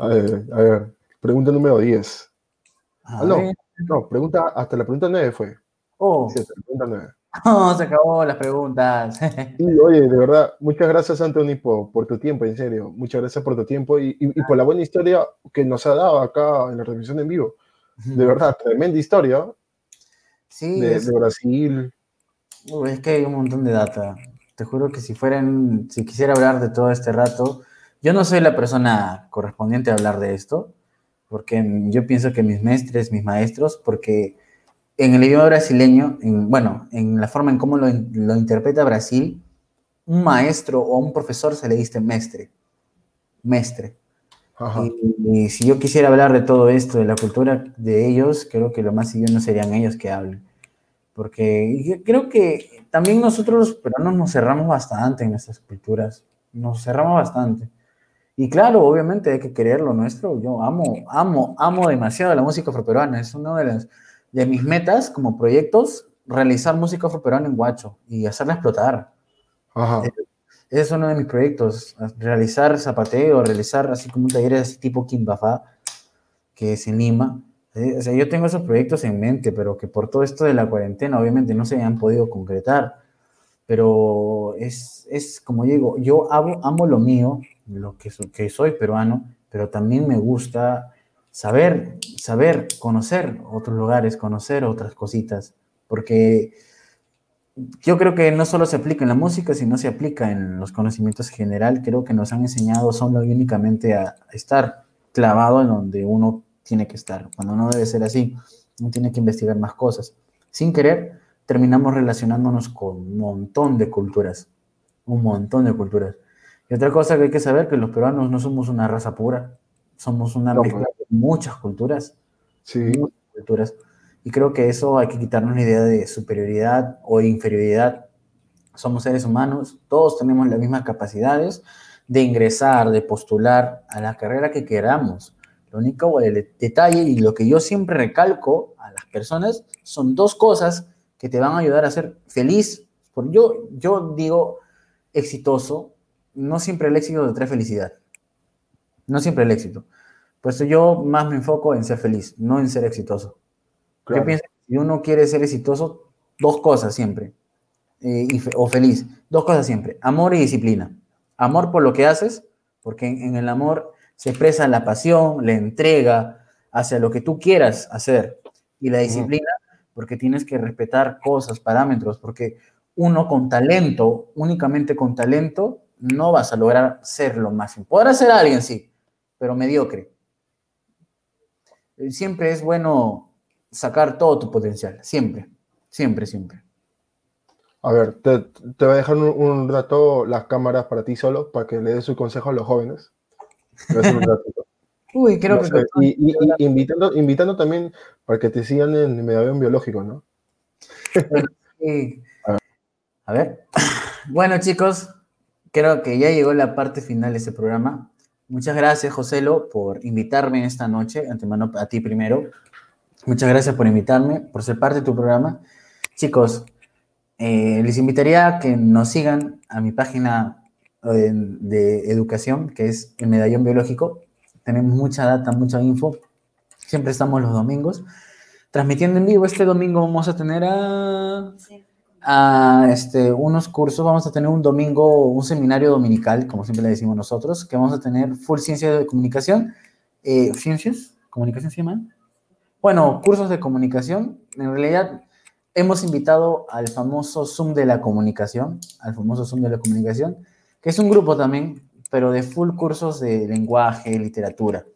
A ver, a ver, pregunta número 10. Ah, no, no, pregunta, hasta la pregunta 9 fue. Oh. Sí, pregunta 9. No, se acabó las preguntas. Sí, oye, de verdad, muchas gracias, Anthony, por, por, tu tiempo, en serio. Muchas gracias por tu tiempo y, y, por la buena historia que nos ha dado acá en la transmisión en vivo. De verdad, tremenda historia. Sí. De, Brasil. es que hay un montón de data. Te juro que si fueran, si quisiera hablar de todo este rato, yo no soy la persona correspondiente a hablar de esto, porque yo pienso que mis maestres, mis maestros, porque en el idioma brasileño, en, bueno, en la forma en cómo lo, lo, interpreta Brasil, un maestro o un profesor se le dice mestre. Mestre. Y, si yo quisiera hablar de todo esto, de la cultura de ellos, creo que lo más siguiente serían ellos que hablen. Porque creo que también nosotros los peruanos nos cerramos bastante en nuestras culturas. Nos cerramos bastante. Y claro, obviamente hay que querer lo nuestro. Yo amo, amo, amo demasiado la música afroperuana. Es uno de las de mis metas como proyectos, realizar música afroperuana en Guacho y hacerla explotar. Ajá. Es uno de mis proyectos, realizar zapateo, realizar así como un taller así tipo Kimbafa, que es en Lima. Eh, o sea, yo tengo esos proyectos en mente, pero que por todo esto de la cuarentena obviamente no se han podido concretar. Pero es, es como digo, yo amo, amo lo mío, lo que, que soy peruano, pero también me gusta saber, saber, conocer otros lugares, conocer otras cositas, porque yo creo que no solo se aplica en la música, sino se aplica en los conocimientos general. Creo que nos han enseñado solo y únicamente a estar clavado en donde uno tiene que estar, cuando no debe ser así. Uno tiene que investigar más cosas. Sin querer, terminamos relacionándonos con un montón de culturas, un montón de culturas. Y otra cosa que hay que saber, que los peruanos no somos una raza pura, somos una mezcla de muchas culturas. Sí. Muchas culturas. Y creo que eso hay que quitarnos la idea de superioridad o inferioridad. Somos seres humanos, todos tenemos las mismas capacidades de ingresar, de postular a la carrera que queramos. Lo único el detalle y lo que yo siempre recalco a las personas son dos cosas que te van a ayudar a ser feliz. Porque yo, yo digo exitoso, no siempre el éxito te trae felicidad. No siempre el éxito. Por eso yo más me enfoco en ser feliz, no en ser exitoso. Yo pienso que si uno quiere ser exitoso, dos cosas siempre, eh, o feliz, dos cosas siempre, amor y disciplina. Amor por lo que haces, porque en, el amor se expresa la pasión, la entrega hacia lo que tú quieras hacer. Y la disciplina, porque tienes que respetar cosas, parámetros, porque uno con talento, únicamente con talento, no vas a lograr ser lo máximo. Podrás ser alguien, sí, pero mediocre. Siempre es bueno sacar todo tu potencial, siempre, siempre, siempre. A ver, te, voy a dejar un, rato las cámaras para ti solo, para que le des su consejo a los jóvenes. Uy, creo que... y, invitando, invitando también para que te sigan en el medio biológico, ¿no? A ver. Bueno, chicos, creo que ya llegó la parte final de este programa. Muchas gracias, Joselo, por invitarme esta noche. Antemano a ti primero. Muchas gracias por invitarme, por ser parte de tu programa. Chicos, eh, les invitaría a que nos sigan a mi página eh, de, educación, que es el Medallón Biológico. Tenemos mucha data, mucha info. Siempre estamos los domingos transmitiendo en vivo. Este domingo vamos a tener a, a este, unos cursos. Vamos a tener un domingo, un seminario dominical, como siempre le decimos nosotros, que vamos a tener full ciencia de comunicación. Eh, ¿Ciencias? ¿Comunicación se llaman? Bueno, cursos de comunicación. En realidad hemos invitado al famoso Zoom de la comunicación, al famoso Zoom de la comunicación, que es un grupo también, pero de full cursos de lenguaje, literatura.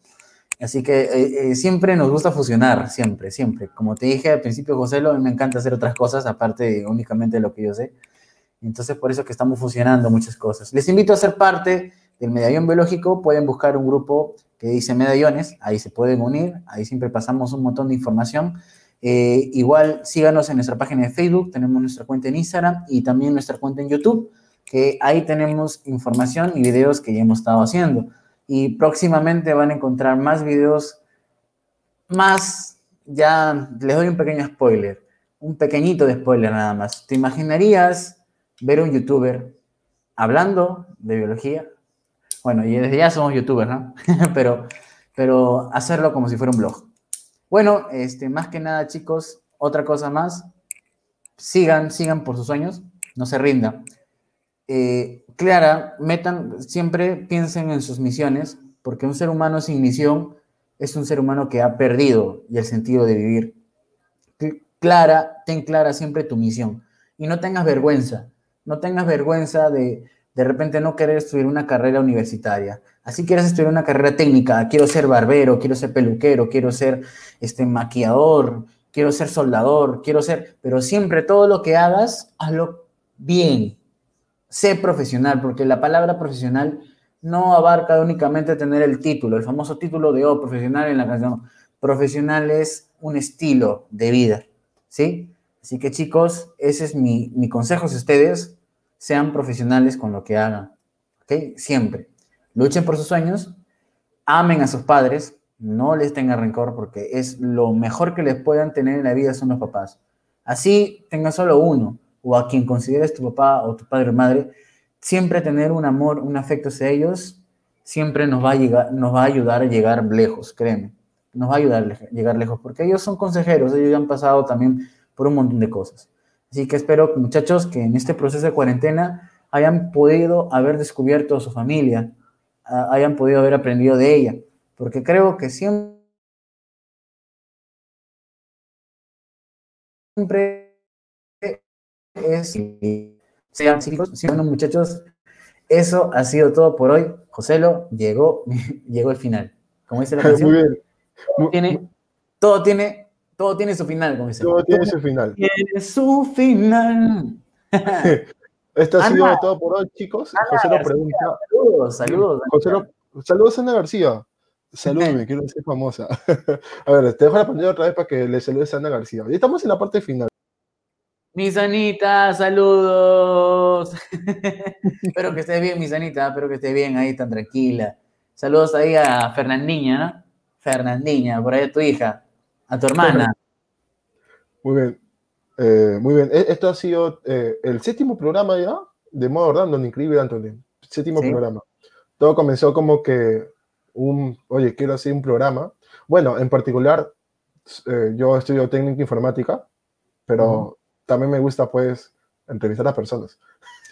Así que eh, eh, siempre nos gusta fusionar, siempre, siempre. Como te dije al principio, José, a mí me encanta hacer otras cosas, aparte únicamente de lo que yo sé. Entonces, por eso que estamos fusionando muchas cosas. Les invito a ser parte del medallón biológico. Pueden buscar un grupo que dice medallones, ahí se pueden unir, ahí siempre pasamos un montón de información eh, igual síganos en nuestra página de Facebook, tenemos nuestra cuenta en Instagram y también nuestra cuenta en YouTube, que ahí tenemos información y videos que ya hemos estado haciendo. Y próximamente van a encontrar más videos, más, ya les doy un pequeño spoiler, un pequeñito de spoiler nada más. ¿Te imaginarías ver un youtuber hablando de biología? Bueno, y desde ya somos youtubers, ¿no? pero, pero hacerlo como si fuera un blog. Bueno, este, más que nada, chicos, otra cosa más, sigan, sigan por sus sueños, no se rindan. Eh, Clara, metan, siempre piensen en sus misiones, porque un ser humano sin misión es un ser humano que ha perdido el sentido de vivir. Clara, ten clara siempre tu misión y no tengas vergüenza, no tengas vergüenza de de repente no querer estudiar una carrera universitaria. Así quieres estudiar una carrera técnica, quiero ser barbero, quiero ser peluquero, quiero ser este maquillador, quiero ser soldador, quiero ser, pero siempre todo lo que hagas, hazlo bien. Sé profesional, porque la palabra profesional no abarca únicamente tener el título, el famoso título de oh, profesional en la canción. Profesional es un estilo de vida, ¿sí? Así que chicos, ese es mi, mi consejo a ustedes sean profesionales con lo que hagan, ¿ok? Siempre. Luchen por sus sueños, amen a sus padres, no les tengan rencor porque es lo mejor que les puedan tener en la vida son los papás. Así tenga solo uno o a quien consideres tu papá o tu padre o madre, siempre tener un amor, un afecto hacia ellos, siempre nos va a, llegar, nos va a ayudar a llegar lejos, créeme. Nos va a ayudar a llegar lejos porque ellos son consejeros, ellos ya han pasado también por un montón de cosas. Así que espero, muchachos, que en este proceso de cuarentena hayan podido haber descubierto a su familia, hayan podido haber aprendido de ella, porque creo que siempre es, sean chicos, sean muchachos, eso ha sido todo por hoy. Joselo, llegó, llegó el final. Como dice la canción, tiene, todo tiene todo tiene su final, como dice. Todo tiene su final. Tiene su final. Esto ha sido todo por hoy, chicos. José lo pregunta. Saludos, saludos. saludos, Ana García. Salúdame, quiero ser famosa. a ver, te dejo la pantalla otra vez para que le saludes a Ana García. Ya estamos en la parte final. Mis Anita, saludos. espero que estés bien, mis Anita, espero que estés bien ahí, tan tranquila. Saludos ahí a Fernandinha, ¿no? Fernandinha, por ahí a tu hija, a tu hermana. Muy bien. Eh, muy bien. E, esto ha sido eh, el séptimo programa ya de modo random, increíble, Anthony. Séptimo programa. Todo comenzó como que un, oye, quiero hacer un programa. Bueno, en particular, eh, yo estudio técnica informática, pero también me gusta, pues, entrevistar a personas.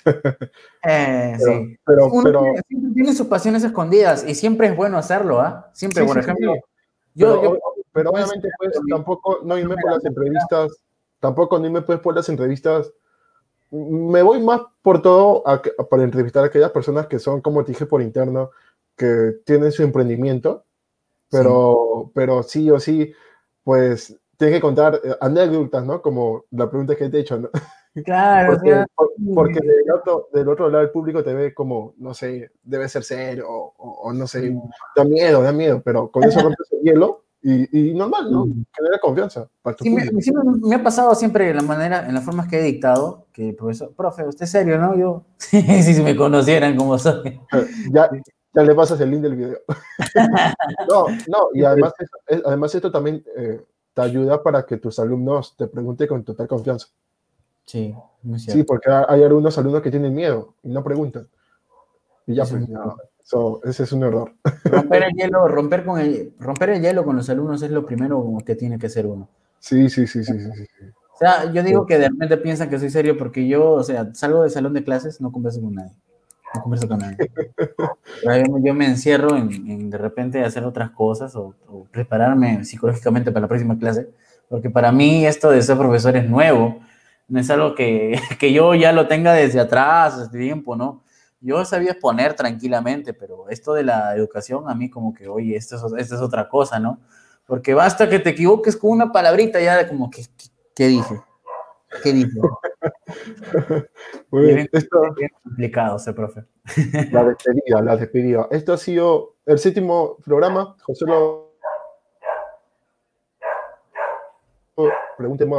Eh, sí. Pero, pero, siempre tiene sus pasiones escondidas y siempre es bueno hacerlo, ¿ah? Siempre, por ejemplo. yo, pero, obviamente, pues, tampoco no irme por las entrevistas, tampoco no irme pues por las entrevistas. Me voy más por todo para entrevistar a aquellas personas que son, como te dije, por interno, que tienen su emprendimiento, pero sí, pero sí o sí, pues tienes que contar eh, anécdotas, ¿no? Como la pregunta que te he hecho, ¿no? Claro, porque, del, otro, del, otro, lado el público te ve como, no sé, debe ser serio o, no sé, da miedo, da miedo, pero con eso rompes el hielo y, y, normal, ¿no? Genera confianza. Para sí, me, me, ha pasado siempre en la manera, en las formas que he dictado, que profesor, profe, usted es serio, ¿no? Yo, si me conocieran como soy. Ya, ya le pasas el link del video. no, no, y además, además esto también eh, te ayuda para que tus alumnos te pregunten con total confianza. Sí, muy cierto. Sí, porque hay algunos alumnos que tienen miedo y no preguntan. Y ya, pues, ese es un error. Romper el hielo, romper, con el, romper el hielo con los alumnos es lo primero que tiene que ser uno. Sí, sí, sí, sí, sí. O sea, yo digo que de repente piensan que soy serio porque yo, o sea, salgo del salón de clases, no converso con nadie. No converso con nadie. yo, me encierro en, de repente hacer otras cosas o, o, prepararme psicológicamente para la próxima clase, porque para mí esto de ser profesor es nuevo no es algo que, que, yo ya lo tenga desde atrás, desde tiempo, ¿no? Yo sabía exponer tranquilamente, pero esto de la educación a mí como que, oye, esto es, esto es otra cosa, ¿no? Porque basta que te equivoques con una palabrita ya de como que, ¿qué, dije? ¿Qué dije? Muy bien, esto... es complicado ser profe. La despedida, la despedida. Esto ha sido el séptimo programa. José lo... Pregúnteme,